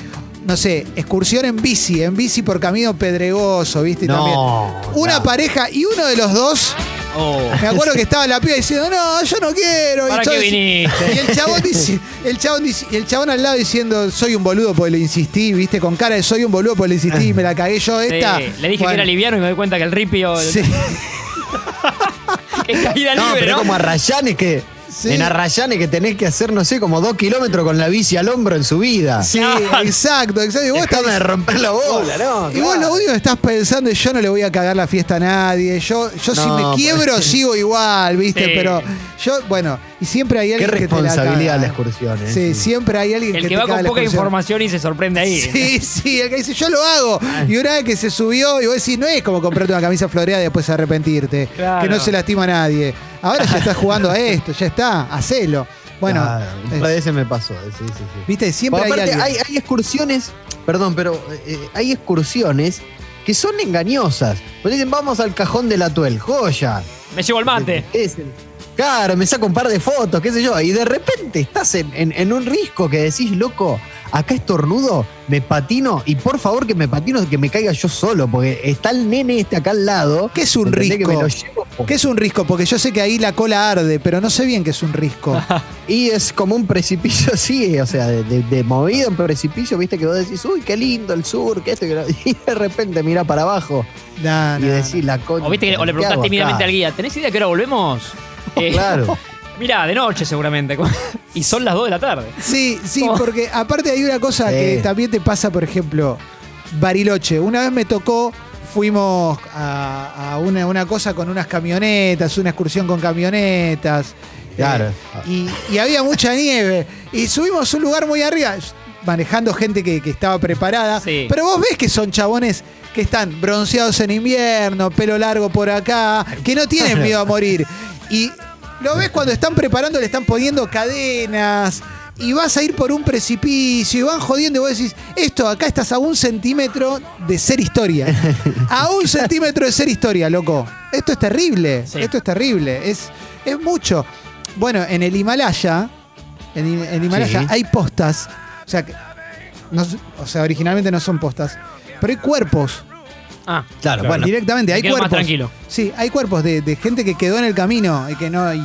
S3: no sé, excursión en bici, en bici por camino pedregoso, ¿viste?
S5: No,
S3: También. Una
S5: claro.
S3: pareja y uno de los dos,
S1: Oh.
S3: me acuerdo que estaba la piba diciendo, no, yo no quiero. Y
S1: ¿Para
S3: yo
S1: qué viniste?
S3: Y el chabón dice, el chabón dice, y el chabón al lado diciendo, soy un boludo porque le insistí, ¿viste? Con cara de soy un boludo porque le insistí y me la cagué yo
S1: Sí,
S3: esta.
S1: le dije
S3: Bueno,
S1: que era liviano y me doy cuenta que el ripio
S3: Sí,
S1: es caída
S5: No,
S1: libre,
S5: pero
S1: ¿no?
S5: como a Rayanes que
S3: Sí.
S5: En Arrayanes que tenés que hacer, no sé, como dos kilómetros con la bici al hombro en su vida.
S3: Sí, exacto, exacto. Y vos, estás-
S5: de romper la bola, ¿no?
S3: y vos lo único que estás pensando es yo no le voy a cagar la fiesta a nadie. Yo, yo si me quiebro
S5: pues-
S3: sigo igual, ¿viste?
S1: Sí.
S3: Pero yo, bueno, y siempre hay
S5: Qué
S3: alguien que te la
S5: responsabilidad
S3: caga.
S5: la excursión, ¿eh?
S3: Sí, siempre hay alguien
S1: El
S3: que,
S1: que
S3: te
S1: va
S3: caga
S1: con poca
S3: excursión.
S1: información y se sorprende ahí.
S3: Sí, sí, el que dice, yo lo hago. Y una vez que se subió, y vos decís, no es como comprarte una camisa floreada y después arrepentirte.
S1: Claro.
S3: Que no se lastima a nadie. Ahora ya estás jugando a esto, ya está, hacelo. Bueno,
S5: Claro, un par de
S3: es-
S5: veces me pasó. Sí, sí, sí.
S3: viste, siempre hay
S5: aparte hay, hay excursiones, perdón, pero eh, hay excursiones que son engañosas. Pues dicen, vamos al cajón del atuel, joya.
S1: Me llevo el mate.
S5: Es el- claro, me saco un par de fotos, qué sé yo. Y de repente estás en, en- en un risco que decís, loco, acá estornudo, me patino y por favor que me patino, que me caiga yo solo, porque está el nene este acá al lado.
S3: ¿Qué es un risco?
S5: Que me lo llevo.
S3: ¿Qué es un risco? Porque yo sé que ahí la cola arde, pero no sé bien qué es un risco.
S5: Y es como un precipicio así, o sea, de, de, de movido en precipicio, viste que vos decís, uy, qué lindo el sur, que esto, que lo-". y de repente mira para abajo
S3: Nah,
S5: y
S3: nah,
S5: decís la concha.
S1: O viste que o le
S5: ¿qué
S1: preguntás
S5: hago
S1: tímidamente
S5: acá?".
S1: al guía, ¿tenés idea que ahora volvemos? Eh,
S5: Claro.
S1: Mirá, de noche seguramente. y son las 2 de la tarde.
S3: Sí, sí,
S1: ¿Cómo?
S3: porque aparte hay una cosa
S5: Sí.
S3: que también te pasa, por ejemplo, Bariloche. Una vez me tocó, fuimos a, a una, una cosa con unas camionetas, una excursión con camionetas.
S5: Claro.
S3: eh, y, y había mucha nieve. Y subimos a un lugar muy arriba, manejando gente que, que estaba preparada.
S1: Sí.
S3: Pero vos ves que son chabones que están bronceados en invierno, pelo largo por acá, que no tienen miedo a morir. Y lo ves cuando están preparando, le están poniendo cadenas. Y vas a ir por un precipicio y van jodiendo y vos decís, esto acá estás a un centímetro de ser historia. A un centímetro de ser historia, loco. Esto es terrible.
S1: Sí.
S3: Esto es terrible. Es, es mucho. Bueno, en el Himalaya, en, el- en Himalaya
S5: Sí.
S3: hay postas. O sea, que- no o sea, originalmente no son postas. Pero hay cuerpos.
S1: Ah,
S5: Claro,
S4: Claro.
S5: bueno.
S3: Directamente,
S1: Me
S3: hay
S1: quedo más
S3: cuerpos.
S1: tranquilo.
S3: Sí, hay cuerpos de, de gente que quedó en el camino y que no. y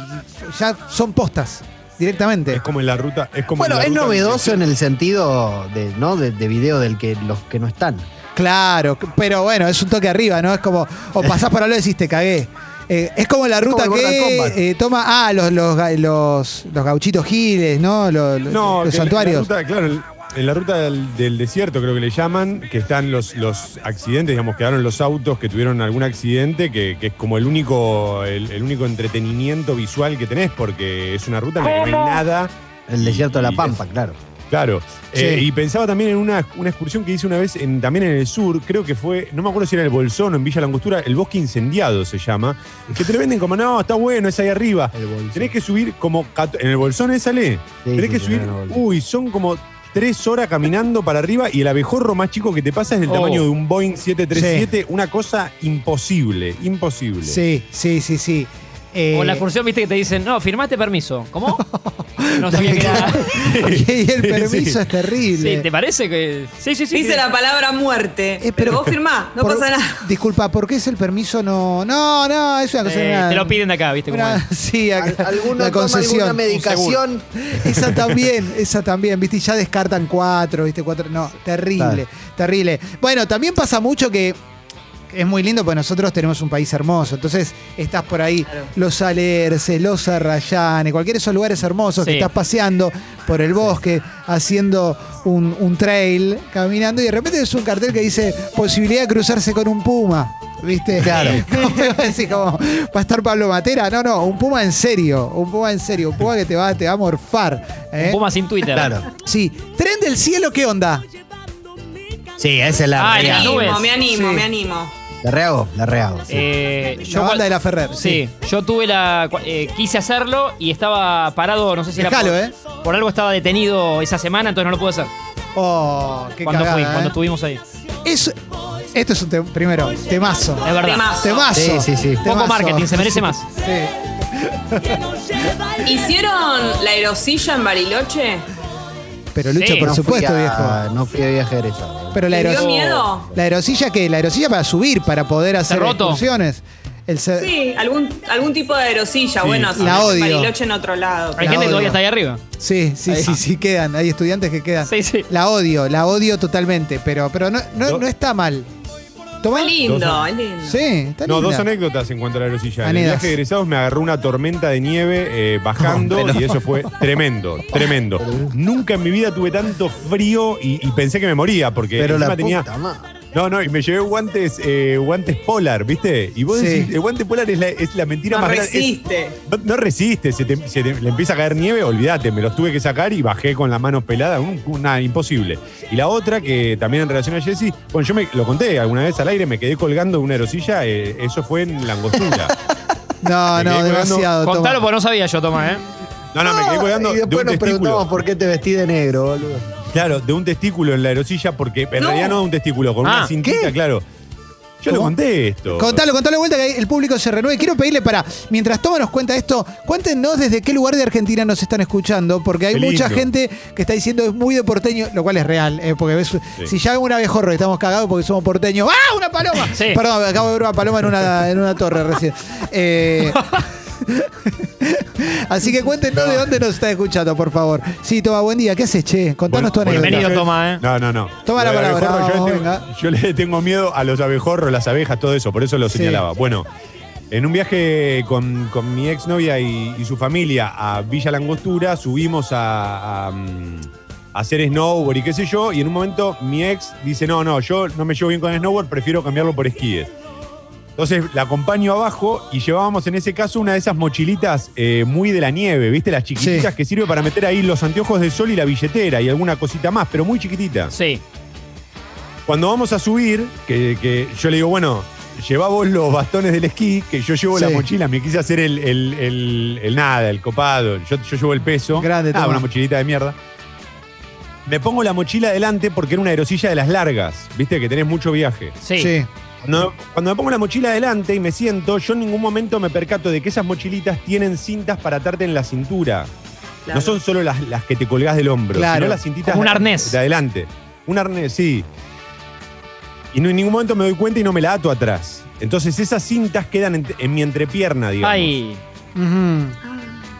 S3: ya son postas. Directamente.
S4: Es como en la ruta. Es como
S5: Bueno,
S4: la
S5: es
S4: ruta
S5: novedoso en el sentido de, ¿no? de, de video del que los que no están.
S3: Claro, pero bueno, es un toque arriba, ¿no? Es como, o pasás por al lado y decís, te cagué. Eh, es como la ruta
S5: como el Mortal
S3: que eh, toma, ah, los, los, ga- los, los gauchitos giles, ¿no? Los, los-
S4: No,
S3: los
S4: que en la
S3: santuarios.
S4: ruta, claro, en- la ruta del, del desierto creo que le llaman, que están los, los accidentes, digamos, quedaron los autos que tuvieron algún accidente, que, que es como el único, el, el único entretenimiento visual que tenés, porque es una ruta en la que no hay nada.
S5: El desierto de la Pampa, claro.
S4: Claro. Eh, y pensaba también en una, una excursión que hice una vez en, también en el sur, creo que fue, no me acuerdo si era el Bolsón o en Villa Langostura, el bosque incendiado se llama, que te lo venden como, no, está bueno, es ahí arriba. Tenés que subir como, en el Bolsón es sale,
S5: Sí,
S4: tenés
S5: sí,
S4: que subir, uy, son como tres horas caminando para arriba y el abejorro más chico que te pasa es del
S1: Oh.
S4: tamaño de un Boeing 737, una cosa imposible, imposible.
S3: Sí, sí, sí, sí. Eh,
S1: O la excursión, viste que te dicen, no, firmaste permiso. ¿Cómo? No sabía que era.
S3: y el permiso
S4: Sí.
S3: es terrible.
S1: Sí, ¿Te parece que.? Sí, sí, sí.
S2: Dice la palabra muerte.
S3: Eh,
S2: pero, vos firmá, no
S3: por-
S2: pasa nada.
S3: Disculpa, ¿por qué es el permiso no? No, no, es una cosa.
S1: Eh,
S3: una-
S1: te lo piden de acá, viste cómo
S3: una-
S1: es.
S3: sí, acá,
S5: Al- ¿Alguno
S3: la
S5: toma
S3: concesión.
S5: alguna medicación?
S3: Esa también, esa también, viste, y ya descartan cuatro, viste, cuatro. No, terrible, terrible. Bueno, también pasa mucho que es muy lindo porque nosotros tenemos un país hermoso. Entonces, estás por ahí, los Alerces, los Arrayanes, cualquiera de esos lugares hermosos que
S1: Sí.
S3: estás paseando por el bosque, haciendo un, un trail, caminando, y de repente es un cartel que dice posibilidad de cruzarse con un puma. ¿Viste?
S5: Claro.
S3: Así como, ¿va a estar Pablo Matera? No, no, un puma en serio, un puma en serio, un puma que te va, te va a morfar. ¿eh?
S1: Un Puma sin Twitter.
S5: Claro.
S3: Sí, tren del cielo, ¿qué onda?
S5: Sí, esa es la
S1: Ah,
S2: Me animo, me animo,
S3: Sí.
S2: me animo.
S5: La rehago, la rehago. sí.
S1: Eh,
S3: La
S1: yo
S3: banda de la Ferrer.
S1: Sí, yo tuve la. eh, quise hacerlo y estaba parado, no sé si era.
S3: Dejalo,
S1: por,
S3: ¿eh?
S1: por algo estaba detenido esa semana, entonces no lo pude hacer.
S3: Oh, qué
S1: cuando
S3: cagada,
S1: fui,
S3: ¿eh?
S1: cuando estuvimos ahí.
S3: Eso- esto es un tem- primero, temazo.
S1: Es verdad.
S2: Temazo.
S3: Temazo.
S5: Sí, sí, sí.
S1: Poco
S3: Temazo.
S1: marketing, se merece más.
S3: Sí.
S2: ¿Hicieron la aerosilla en Bariloche?
S3: Pero Lucho,
S1: Sí.
S3: por
S5: No fui
S3: supuesto,
S5: a-
S3: viejo.
S5: No fui a viaje egresado.
S3: Pero la
S2: ¿Te dio
S3: aerosilla.
S2: miedo?
S3: La aerosilla que la aerosilla para subir, para poder hacer
S1: roto?
S3: excursiones. El
S2: Sí, algún, algún tipo de aerosilla.
S4: Sí.
S2: Bueno, si
S3: La odio.
S2: Bariloche en otro lado.
S1: Hay
S3: La
S1: gente que
S3: odio.
S1: todavía está ahí arriba.
S3: sí, sí,
S1: Ahí
S3: sí, sí, quedan. Hay estudiantes que quedan.
S1: Sí, sí.
S3: La odio, la odio totalmente. Pero, pero no, no está mal. Tomá.
S2: Lindo, lindo.
S3: Sí, está
S4: No,
S3: linda.
S4: dos anécdotas en cuanto a la aerosilla. En el viaje de egresados me agarró una tormenta de nieve eh, bajando y eso fue tremendo, tremendo. Nunca en mi vida tuve tanto frío y, y pensé que me moría porque
S5: Pero
S4: encima
S5: la
S4: tenía.
S5: puta madre.
S4: No, no, y me llevé guantes, eh, guantes polar, ¿viste? Y vos
S3: Sí.
S4: decís, el guante polar es la, es la mentira
S2: No
S4: más grande. es-
S2: resiste.
S4: no, no resiste, se te, se te- le empieza a caer nieve, olvídate, me los tuve que sacar y bajé con las manos peladas, un- una imposible. Y la otra, que también en relación a Jessy, bueno, yo me lo conté alguna vez al aire, me quedé colgando de una aerosilla, eh, eso fue en la angostura.
S3: No, no, demasiado.
S1: Contalo porque no sabía yo, Toma, ¿eh?
S4: No, no, me quedé colgando
S5: y
S4: de
S5: después
S4: un
S5: nos
S4: testículo.
S5: preguntamos por qué te vestí de negro, boludo.
S4: Claro, de un testículo en la aerosilla, porque en
S2: No.
S4: realidad no de un testículo, con
S1: Ah,
S4: una cintita,
S5: ¿qué?
S4: claro. Yo lo
S3: ¿Cómo?
S4: conté esto.
S3: Contalo, contalo de vuelta que el público se renueve. Quiero pedirle para, mientras Toma nos cuenta esto, cuéntenos desde qué lugar de Argentina nos están escuchando, porque hay
S4: Qué
S3: mucha
S4: lindo.
S3: gente que está diciendo es muy de porteño, lo cual es real, eh, porque ves, si ya vemos un abejorro y estamos cagados porque somos porteños. ¡Ah, una paloma!
S1: Sí.
S3: Perdón, acabo de ver una paloma en una, en una torre recién. Eh, Así que cuéntenos de dónde nos está escuchando, por favor. Sí, Toma, buen día. ¿Qué haces, che? Contanos
S4: Bueno,
S3: tu anécdota.
S1: bienvenido, Toma, ¿eh?
S4: No, no, no.
S3: Toma la
S4: Lo
S3: palabra,
S4: abejorro, yo, le tengo,
S3: venga.
S4: yo le tengo miedo a los abejorros, las abejas, todo eso, por eso lo
S3: Sí.
S4: señalaba. Bueno, en un viaje con, con mi exnovia y, y su familia a Villa Langostura, subimos a, a, mm, a hacer snowboard y qué sé yo, y en un momento mi ex dice, no, no, yo no me llevo bien con el snowboard, prefiero cambiarlo por esquíes. Entonces la acompaño abajo y llevábamos en ese caso una de esas mochilitas eh, muy de la nieve, ¿viste? Las chiquititas
S3: Sí.
S4: que sirve para meter ahí los anteojos de sol y la billetera y alguna cosita más, pero muy chiquitita.
S1: Sí.
S4: Cuando vamos a subir, que, que yo le digo, bueno, llevá vos los bastones del esquí, que yo llevo
S3: Sí.
S4: la mochila, me quise hacer el, el- el- el nada, el copado, yo, yo llevo el peso.
S3: Grande,
S4: Ah, una mochilita de mierda. Me pongo la mochila adelante porque era una aerosilla de las largas, viste, que tenés mucho viaje.
S1: Sí.
S3: Sí.
S4: Cuando, cuando me pongo la mochila adelante y me siento, yo en ningún momento me percato de que esas mochilitas tienen cintas para atarte en la cintura.
S2: Claro.
S4: No son solo las, las que te colgás del hombro,
S3: Claro.
S4: sino las cintitas
S1: Como un
S4: de-
S1: arnés.
S4: de adelante. Un arnés, sí. Y no, en ningún momento me doy cuenta y no me la ato atrás. Entonces esas cintas quedan en, en mi entrepierna, digamos.
S1: Ay.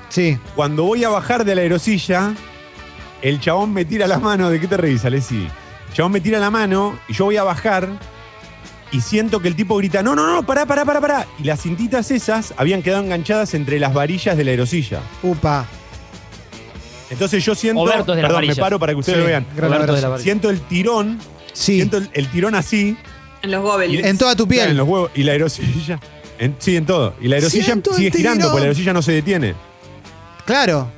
S3: Sí.
S4: Cuando voy a bajar de la aerosilla, el chabón me tira la mano. ¿De qué te reís, Alessi? El chabón me tira la mano y yo voy a bajar y siento que el tipo grita, no, no, no, pará, pará, pará, pará. Y las cintitas esas habían quedado enganchadas entre las varillas de la aerosilla.
S3: Upa.
S4: Entonces yo siento...
S1: Obertos de las
S4: perdón,
S1: varillas.
S4: me paro para que ustedes
S3: Sí,
S4: lo vean.
S3: gran
S1: de.
S4: Siento el tirón,
S3: Sí.
S4: siento el, el tirón así.
S2: En los gobelins.
S3: En toda tu
S4: Claro, En
S3: piel.
S4: los huevos. Y la aerosilla... en- sí, en todo. Y la aerosilla
S3: Siento el
S4: sigue girando
S3: tirón.
S4: porque la aerosilla no se detiene.
S3: Claro.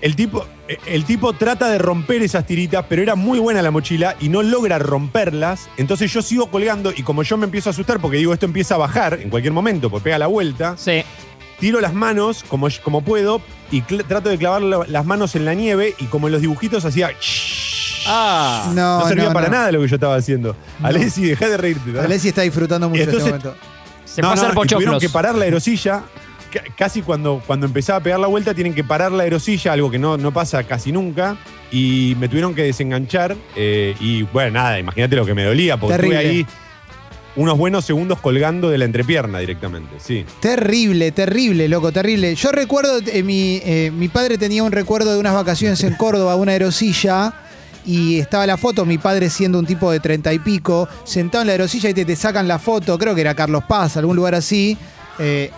S4: El tipo, el tipo trata de romper esas tiritas, pero era muy buena la mochila y no logra romperlas. Entonces yo sigo colgando y como yo me empiezo a asustar porque digo esto empieza a bajar en cualquier momento, porque pega la vuelta,
S1: Sí.
S4: tiro las manos como, como puedo y trato de clavar la- las manos en la nieve y como en los dibujitos hacía...
S1: Ah.
S3: No,
S4: No servía
S3: no,
S4: para
S3: no.
S4: nada lo que yo estaba haciendo.
S3: No.
S4: Alessi, dejá de reírte.
S3: Alessi está disfrutando mucho
S4: Entonces-
S3: este momento.
S1: Se
S4: No,
S1: fue a hacer
S4: no, y tuvieron que parar la aerosilla. Ca- Casi cuando, cuando empezaba a pegar la vuelta, tienen que parar la aerosilla, algo que no, no pasa casi nunca. Y me tuvieron que desenganchar. eh, y bueno, nada, imagínate lo que me dolía, porque
S3: Terrible.
S4: estuve ahí unos buenos segundos colgando de la entrepierna directamente. Sí.
S3: Terrible, terrible, loco, terrible. Yo recuerdo, eh, mi, eh, mi padre tenía un recuerdo de unas vacaciones en Córdoba, una aerosilla, y estaba la foto, mi padre siendo un tipo de treinta y pico, sentado en la aerosilla y te, te sacan la foto, creo que era Carlos Paz, algún lugar así, eh,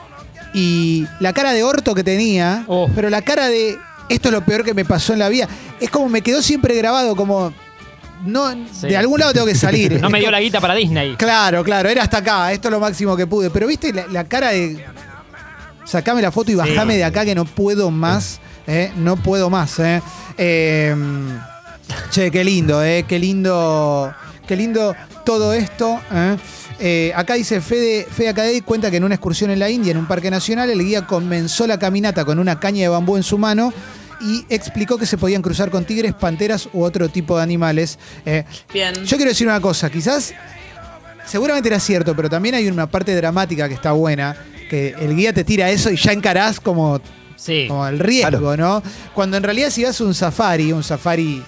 S3: y la cara de orto que tenía,
S1: Oh.
S3: pero la cara de esto es lo peor que me pasó en la vida, es como me quedó siempre grabado, como no,
S1: Sí.
S3: de algún lado tengo que salir.
S1: No me dio la guita para Disney.
S3: Claro, claro, era hasta acá, esto es lo máximo que pude. Pero viste la, la cara de. Sacame la foto y bajame de acá que no puedo más. eh, no puedo más, eh. Eh, che, qué lindo, eh. Qué lindo. Qué lindo todo esto. Eh. Acá dice Fede, Fede Acadey cuenta que en una excursión en la India, en un parque nacional, el guía comenzó la caminata con una caña de bambú en su mano y explicó que se podían cruzar con tigres, panteras u otro tipo de animales. Eh,
S2: Bien.
S3: yo quiero decir una cosa, quizás, seguramente era cierto, pero también hay una parte dramática que está buena, que el guía te tira eso y ya encarás como,
S1: Sí.
S3: como el riesgo, ¿no? Cuando en realidad si vas a un safari, un safari,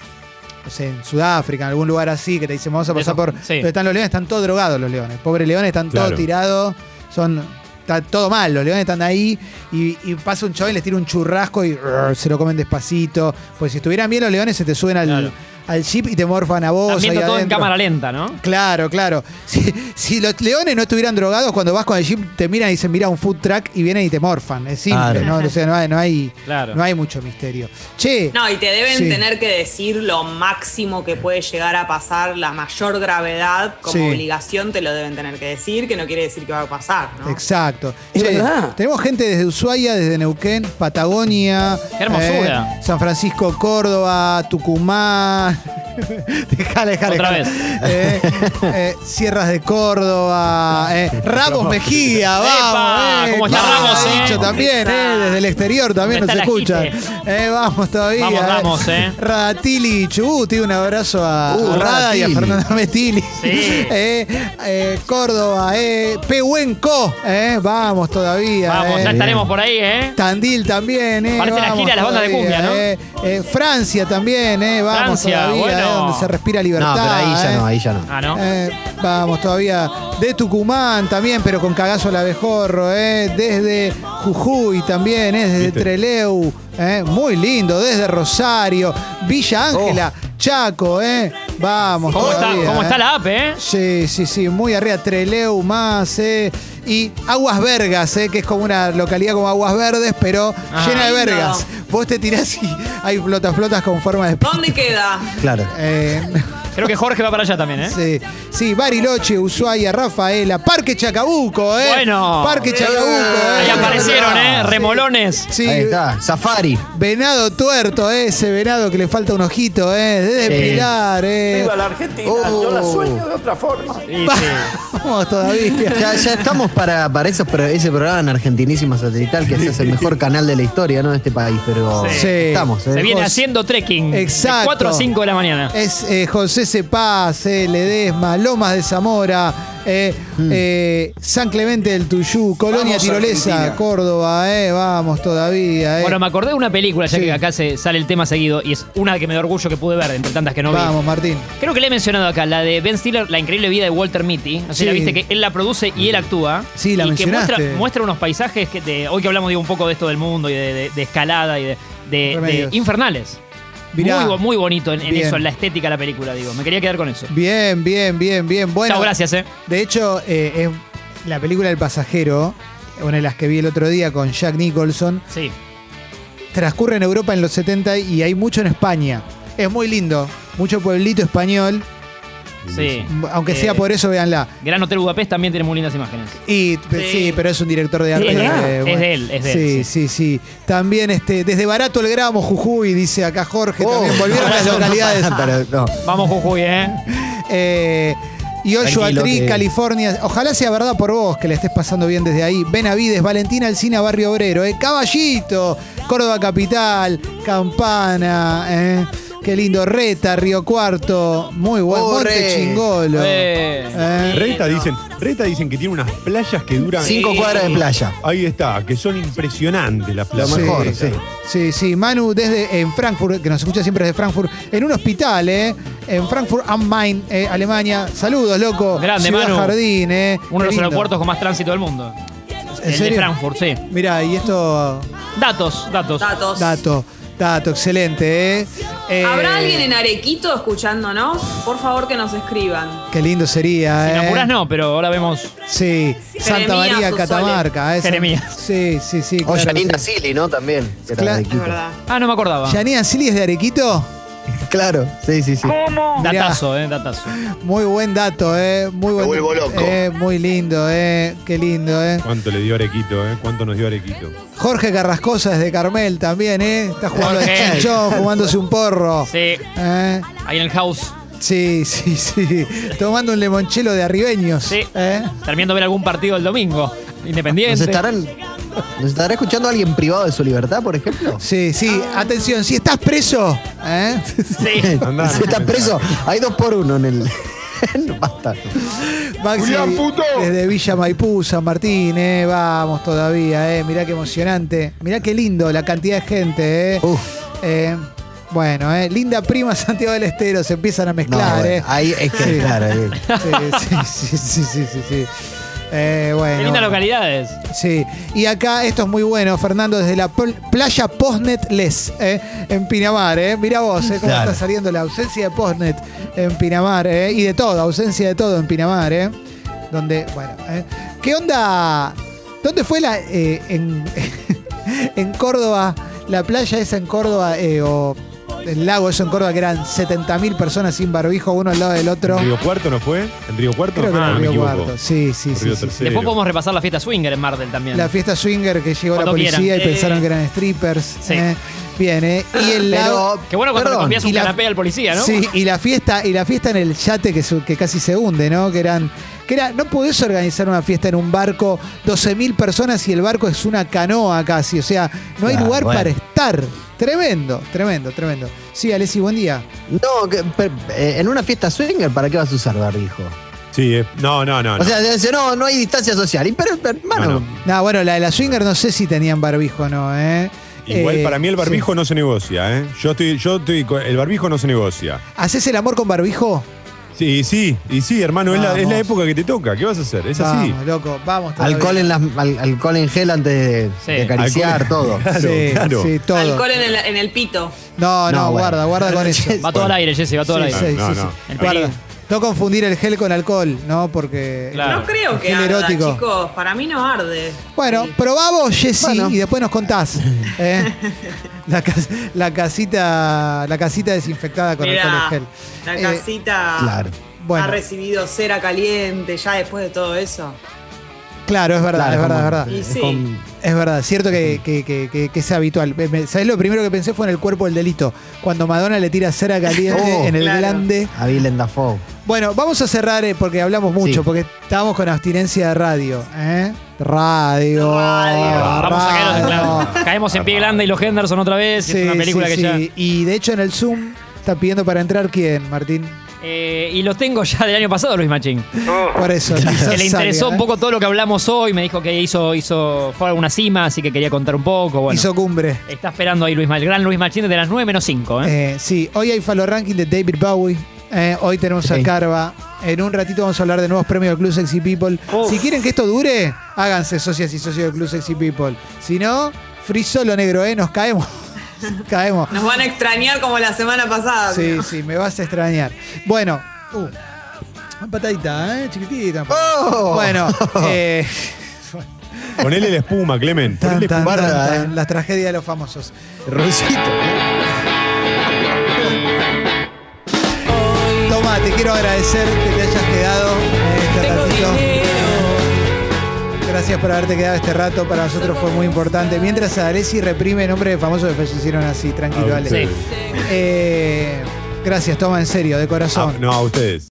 S3: no sé, en Sudáfrica, en algún lugar así, que te dicen vamos a pasar
S1: eso,
S3: por...
S1: sí.
S3: Donde están los leones, están todos drogados los leones. Pobres leones, están
S4: Claro.
S3: todos tirados, son... Está todo mal, los leones están ahí y, y pasa un chaval y les tira un churrasco y rrr, se lo comen despacito. Pues si estuvieran bien los leones se te suben al,
S1: Claro.
S3: Al jeep y te morfan a vos.
S1: Viendo
S3: ahí
S1: todo en cámara lenta, ¿no?
S3: Claro, claro. Si, si los leones no estuvieran drogados, cuando vas con el jeep te miran y dicen, mira un food truck y vienen y te morfan. Es simple,
S5: Claro.
S3: ¿no? O sea, no hay, no hay,
S1: Claro.
S3: no hay mucho misterio. Che,
S2: No, y te deben
S3: Sí.
S2: tener que decir lo máximo que puede llegar a pasar, la mayor gravedad, como
S3: Sí.
S2: obligación te lo deben tener que decir, que no quiere decir que va a pasar, ¿no?
S3: Exacto.
S6: Es
S3: Che,
S6: verdad.
S3: tenemos gente desde Ushuaia, desde Neuquén, Patagonia,
S1: Qué hermosura.
S3: eh, San Francisco, Córdoba, Tucumán. Dejale, dejale.
S1: Otra vez.
S3: Eh, eh, Sierras de Córdoba, eh, Ramos Mejía, vamos. Eh,
S1: ¿cómo está Ramos, eh?
S3: dicho también,
S2: ¿Cómo
S3: eh, desde el exterior también nos
S1: ¿Dónde está
S3: escuchan. Eh, vamos todavía.
S1: Vamos, Ramos, eh.
S3: Radatili Chubuti, un abrazo a,
S5: Uh,
S3: a Rada y a. Fernanda Metili.
S1: Sí.
S3: Eh, eh, Córdoba, eh, Pehuenco, eh, vamos todavía.
S1: Vamos,
S3: eh.
S1: ya estaremos por ahí, ¿eh?
S3: Tandil también, eh.
S1: Parece la gira de las bandas de cumbia, ¿no?
S3: eh. Eh, Francia también, eh. Vamos
S1: Francia,
S3: todavía,
S1: bueno.
S3: Eh, donde se respira libertad.
S5: No, pero ahí ya
S3: eh.
S5: no, ahí ya no.
S1: Ah, ¿no?
S3: Eh, vamos todavía de Tucumán también, pero con cagazo al abejorro, eh. desde Jujuy también, eh. desde
S4: ¿Viste?
S3: Treleu, eh. muy lindo, desde Rosario, Villa Ángela, Chaco, eh. vamos.
S1: ¿Cómo está, cómo
S3: eh.
S1: está la app, eh?
S3: Sí, sí, sí, muy arriba, Treleu más, eh. Y Aguas Vergas, eh, que es como una localidad como Aguas Verdes, pero
S1: Ah.
S3: llena de vergas. Vos te tirás y hay flotas flotas con forma de...
S2: ¿Dónde queda?
S5: Claro.
S3: Eh,
S1: Creo que Jorge va para allá también, ¿eh?
S3: sí, sí, Bariloche, Ushuaia, Rafaela, Parque Chacabuco, ¿eh?
S1: Bueno.
S3: Parque Chacabuco, ¿eh?
S1: Ahí aparecieron, ¿eh? Remolones.
S3: Sí,
S5: Ahí está, Safari.
S3: venado tuerto, ¿eh? ese venado que le falta un ojito, ¿eh? Desde
S5: Sí.
S3: Pilar, ¿eh?
S6: Viva la Argentina,
S5: Oh.
S6: yo la sueño de otra forma.
S1: Sí, sí.
S3: Vamos todavía.
S5: Ya, ya estamos para, para esos ese programa en Argentinísima Satelital, que es el mejor canal de la historia, ¿no? De este país, pero
S1: Sí.
S5: Estamos. ¿eh?
S1: Se viene haciendo trekking.
S3: Exacto.
S1: De 4 a 5 de la mañana.
S3: Es eh, José Cepaz, eh, Ledesma, Lomas de Zamora, eh, eh, San Clemente del Tuyú, Colonia
S6: Vamos,
S3: Tirolesa,
S6: Argentina.
S3: Córdoba, eh, vamos todavía. Eh.
S1: Bueno, me acordé de una película, ya
S3: Sí.
S1: que acá se sale el tema seguido, y es una que me da orgullo que pude ver, entre tantas que no vi.
S3: vamos, Martín.
S1: Creo que le he mencionado acá, la de Ben Stiller, La increíble vida de Walter Mitty. No sé si la
S3: Sí.
S1: viste que él la produce y él actúa.
S3: Sí, la
S1: y que muestra, unos paisajes que de, hoy que hablamos digo, un poco de esto del mundo y de, de- de escalada y de, de- de
S3: Remedios.
S1: infernales.
S3: Mirá.
S1: muy, muy bonito en, en eso, en la estética de la película, digo. Me quería quedar con eso.
S3: Bien, bien, bien, bien. Bueno,
S1: Chao, gracias, eh.
S3: De hecho, eh, es la película El Pasajero, una de las que vi el otro día con Jack Nicholson,
S1: Sí.
S3: transcurre en Europa en los 70 y hay mucho en España. Es muy lindo, mucho pueblito español,
S1: Sí.
S3: aunque
S1: Eh,
S3: sea por eso, véanla.
S1: Gran Hotel Budapest también tiene muy lindas imágenes.
S3: Y sí.
S2: Sí.
S3: pero es un director de arte.
S1: Es de él,
S3: eh,
S1: es de él, es de
S3: sí,
S1: él,
S3: sí, sí, También este, desde Barato el Gramo, Jujuy, dice acá Jorge,
S5: Oh,
S3: también volvieron las
S5: no,
S3: localidades.
S5: pero no.
S1: Vamos, Jujuy, eh.
S3: Eh, y
S5: que-
S3: California. Ojalá sea verdad por vos, que le estés pasando bien desde ahí. Benavides, Valentina Alcina, Barrio Obrero. Eh. Caballito, Córdoba Capital, Campana. Eh. Qué lindo. Reta, Río Cuarto. Muy bueno.
S5: Oh,
S3: Monte
S5: re.
S3: Chingolo.
S1: Eh.
S3: Eh.
S4: Reta dicen, Reta dicen que tiene unas playas que duran.
S5: Cinco cuadras de playa.
S4: Ahí está, que son impresionantes las playas.
S5: Lo mejor,
S3: Sí,
S5: sí.
S3: Sí, sí, Manu desde en Frankfurt, que nos escucha siempre desde Frankfurt, en un hospital, ¿eh? En Frankfurt am Main, eh, Alemania. Saludos, loco.
S1: Grande,
S3: Ciudad
S1: Manu.
S3: Jardín, ¿eh?
S1: Uno de los aeropuertos con más tránsito del mundo.
S3: ¿En
S1: el de? Frankfurt, sí.
S3: Mirá, y esto,
S1: Datos, datos.
S2: Datos.
S3: dato, dato, excelente, ¿eh? Eh,
S2: ¿Habrá alguien en Arequito escuchándonos? Por favor que nos escriban.
S3: Qué lindo sería,
S1: Si
S3: ¿eh?
S1: me apurás, no, pero ahora vemos.
S3: Sí, Santa
S2: Jeremías,
S3: María. Catamarca. ¿eh?
S1: Jeremías.
S3: Sí, sí, sí.
S5: O
S3: claro,
S5: Janina
S3: sí.
S5: Silly, ¿no? También. que era
S3: Claro.
S5: de
S2: Es
S5: Quito.
S2: verdad.
S1: Ah, no me acordaba.
S3: Yanina Silly es de Arequito.
S5: Claro, sí, sí, sí.
S3: Mirá.
S1: Datazo, eh, datazo.
S3: Muy buen dato, ¿eh? Muy buen
S6: vuelvo loco.
S3: Eh, muy lindo, ¿eh? Qué lindo, ¿eh?
S4: ¿Cuánto le dio Arequito, eh? ¿Cuánto nos dio Arequito?
S3: Jorge Carrascosa desde Carmel también, ¿eh? Está jugando
S1: Jorge.
S3: al chinchón, fumándose un porro.
S1: Sí,
S3: ¿Eh?
S1: ahí en el house.
S3: Sí, sí, sí. Tomando un limonchelo de arribeños.
S1: Sí.
S3: ¿eh?
S1: Terminando de ver algún partido el domingo. Independiente.
S5: ¿Nos estarán, ¿Nos estará escuchando alguien privado de su libertad, por ejemplo?
S3: Sí, sí. Atención, si estás preso, ¿eh?
S1: Sí.
S4: Andá,
S5: si estás preso, hay dos por uno en el. No, Basta.
S3: Maxi,
S6: Julián, puto.
S3: desde Villa Maipú, San Martín, ¿eh? Vamos todavía, ¿eh? Mirá qué emocionante. Mirá qué lindo la cantidad de gente, ¿eh?
S5: Uf.
S3: Eh, bueno, ¿eh? Linda prima Santiago del Estero, se empiezan a
S5: No,
S3: mezclar,
S5: bueno,
S3: ¿eh?
S5: ahí es que,
S3: Sí.
S5: claro. ahí.
S3: Sí, sí, sí, sí, sí, sí, sí. Eh, bueno.
S1: Qué lindas localidades.
S3: Sí, y acá esto es muy bueno, Fernando, desde la pl- playa Postnet Les, eh, en Pinamar, ¿eh? Mira vos, eh, cómo
S5: Claro.
S3: está saliendo la ausencia de Postnet en Pinamar, ¿eh? Y de todo, ausencia de todo en Pinamar, ¿eh? Donde, bueno, ¿eh? ¿qué onda? ¿Dónde fue la, eh, en, en Córdoba, la playa esa en Córdoba, eh, o el lago eso en Córdoba, que eran 70.000 personas sin barbijo, uno al lado del otro?
S4: ¿En Río Cuarto no fue? ¿En Río Cuarto?
S3: Creo que
S4: Ah,
S3: era
S4: me
S3: Río. Cuarto, sí, sí, sí.
S4: Río
S3: sí.
S4: Tercero.
S1: Después podemos repasar la fiesta swinger en Martel también.
S3: La fiesta swinger que llegó la policía
S1: quieran.
S3: y
S1: Eh.
S3: pensaron que eran strippers.
S1: Sí.
S3: eh. Bien, ¿eh? Y el lago.
S1: Qué bueno cuando
S5: perdón,
S1: le un
S3: y la-
S1: canapé al policía, ¿no?
S3: Sí, y la fiesta, y la fiesta en el yate que, su- que casi se hunde, ¿no? Que eran. Que era, no podés organizar una fiesta en un barco, 12.000 personas y el barco es una canoa casi. O sea, no hay lugar
S5: bueno.
S3: para estar. Tremendo, tremendo, tremendo. Sí, Alessi, buen día.
S5: No, que- per- eh, en una fiesta swinger, ¿para qué vas a usar barbijo?
S4: Sí, eh, no, no, no.
S5: O
S4: no.
S5: sea, dice, no, no hay distancia social. Y pero, pero, hermano,
S4: No, no.
S3: No, bueno, la de la swinger no sé si tenían barbijo o no, ¿eh?
S4: Igual
S3: Eh,
S4: para mí el barbijo no se negocia, ¿eh? Yo estoy, yo estoy, con- el barbijo no se negocia.
S3: ¿Haces el amor con barbijo?
S4: Sí, sí, y sí, hermano, es la, es la época que te toca. ¿Qué vas a hacer? Es así.
S3: Vamos, loco, vamos. todavía.
S5: alcohol en, las, al- alcohol en gel antes de,
S1: Sí.
S5: de acariciar,
S4: Alcohol-
S5: todo.
S4: Claro,
S3: sí,
S4: claro.
S3: sí, todo.
S2: Alcohol en el, en el pito.
S3: No, no,
S5: No, bueno.
S3: guarda, guarda con eso.
S1: Va todo al aire, Jesse, va todo al
S3: Sí,
S1: aire.
S3: sí,
S4: No,
S3: sí,
S4: no.
S3: sí.
S1: El
S3: Guarda.
S1: peligro.
S3: No confundir el gel con alcohol, ¿no? Porque.
S1: Claro.
S2: No creo que arda,
S3: erótico.
S2: chicos. Para mí no arde.
S3: Bueno,
S2: Sí.
S3: probamos, Jessy,
S5: Bueno.
S3: y después nos contás. ¿eh? La, cas- la casita la casita desinfectada con
S2: Mirá,
S3: alcohol en gel.
S2: la
S3: Eh,
S2: casita
S5: claro.
S3: bueno.
S2: ha recibido cera caliente ya después de todo eso.
S3: Claro, es verdad,
S5: Claro,
S3: es verdad,
S5: como-
S3: es verdad.
S2: Y
S5: es
S2: sí.
S5: con-
S3: Es verdad, cierto que, que- que- que- que es habitual. ¿Sabés lo primero que pensé fue en el cuerpo del delito? Cuando Madonna le tira cera caliente
S5: Oh,
S3: en el
S2: claro.
S3: glande.
S5: a Willem Dafoe.
S3: Bueno, vamos a cerrar eh, porque hablamos mucho,
S5: Sí.
S3: porque estábamos con abstinencia de radio. ¿eh? Radio.
S2: Radio.
S1: Vamos a caer. Caemos en pie grande y los Henderson otra vez. y es una película
S3: sí,
S1: que ya.
S3: Y de hecho en el Zoom está pidiendo para entrar quién, Martín.
S1: Eh, y lo tengo ya del año pasado, Luis Machín.
S3: Por eso.
S1: Que le interesó un
S3: ¿eh?
S1: poco todo lo que hablamos hoy. Me dijo que hizo, hizo fue a alguna cima, así que quería contar un poco. Bueno,
S3: Hizo cumbre.
S1: está esperando ahí Luis el gran Luis Machín de las 9 menos 5. ¿eh?
S3: Eh, sí, hoy hay Falo Ranking de David Bowie. Eh, hoy tenemos a. Carva. En un ratito vamos a hablar de nuevos premios del Club Sexy People.
S1: Uf.
S3: Si quieren que esto dure, háganse socias y socios del Club Sexy People. Si no, free solo negro, ¿eh? Nos caemos. Caemos.
S2: Nos van a extrañar como la semana pasada.
S3: Sí, sí, me vas a extrañar. Bueno, uh, una patadita, ¿eh? Chiquitita.
S5: ¡Oh!
S3: Bueno, eh,
S4: Ponele la espuma, Clement.
S3: tan,
S4: Ponele
S3: tan,
S4: espuma.
S3: tan,
S5: eh.
S3: las tragedias de los famosos.
S5: Roncito.
S3: Toma, te quiero agradecer que te hayas quedado en este ratito. Gracias por haberte quedado este rato. Para nosotros fue muy importante. Mientras Alessi reprime nombres de famosos que fallecieron así. Tranquilo, Ale.
S1: Sí.
S3: Eh, gracias, toma en serio, de corazón.
S4: Ah, no, a ustedes.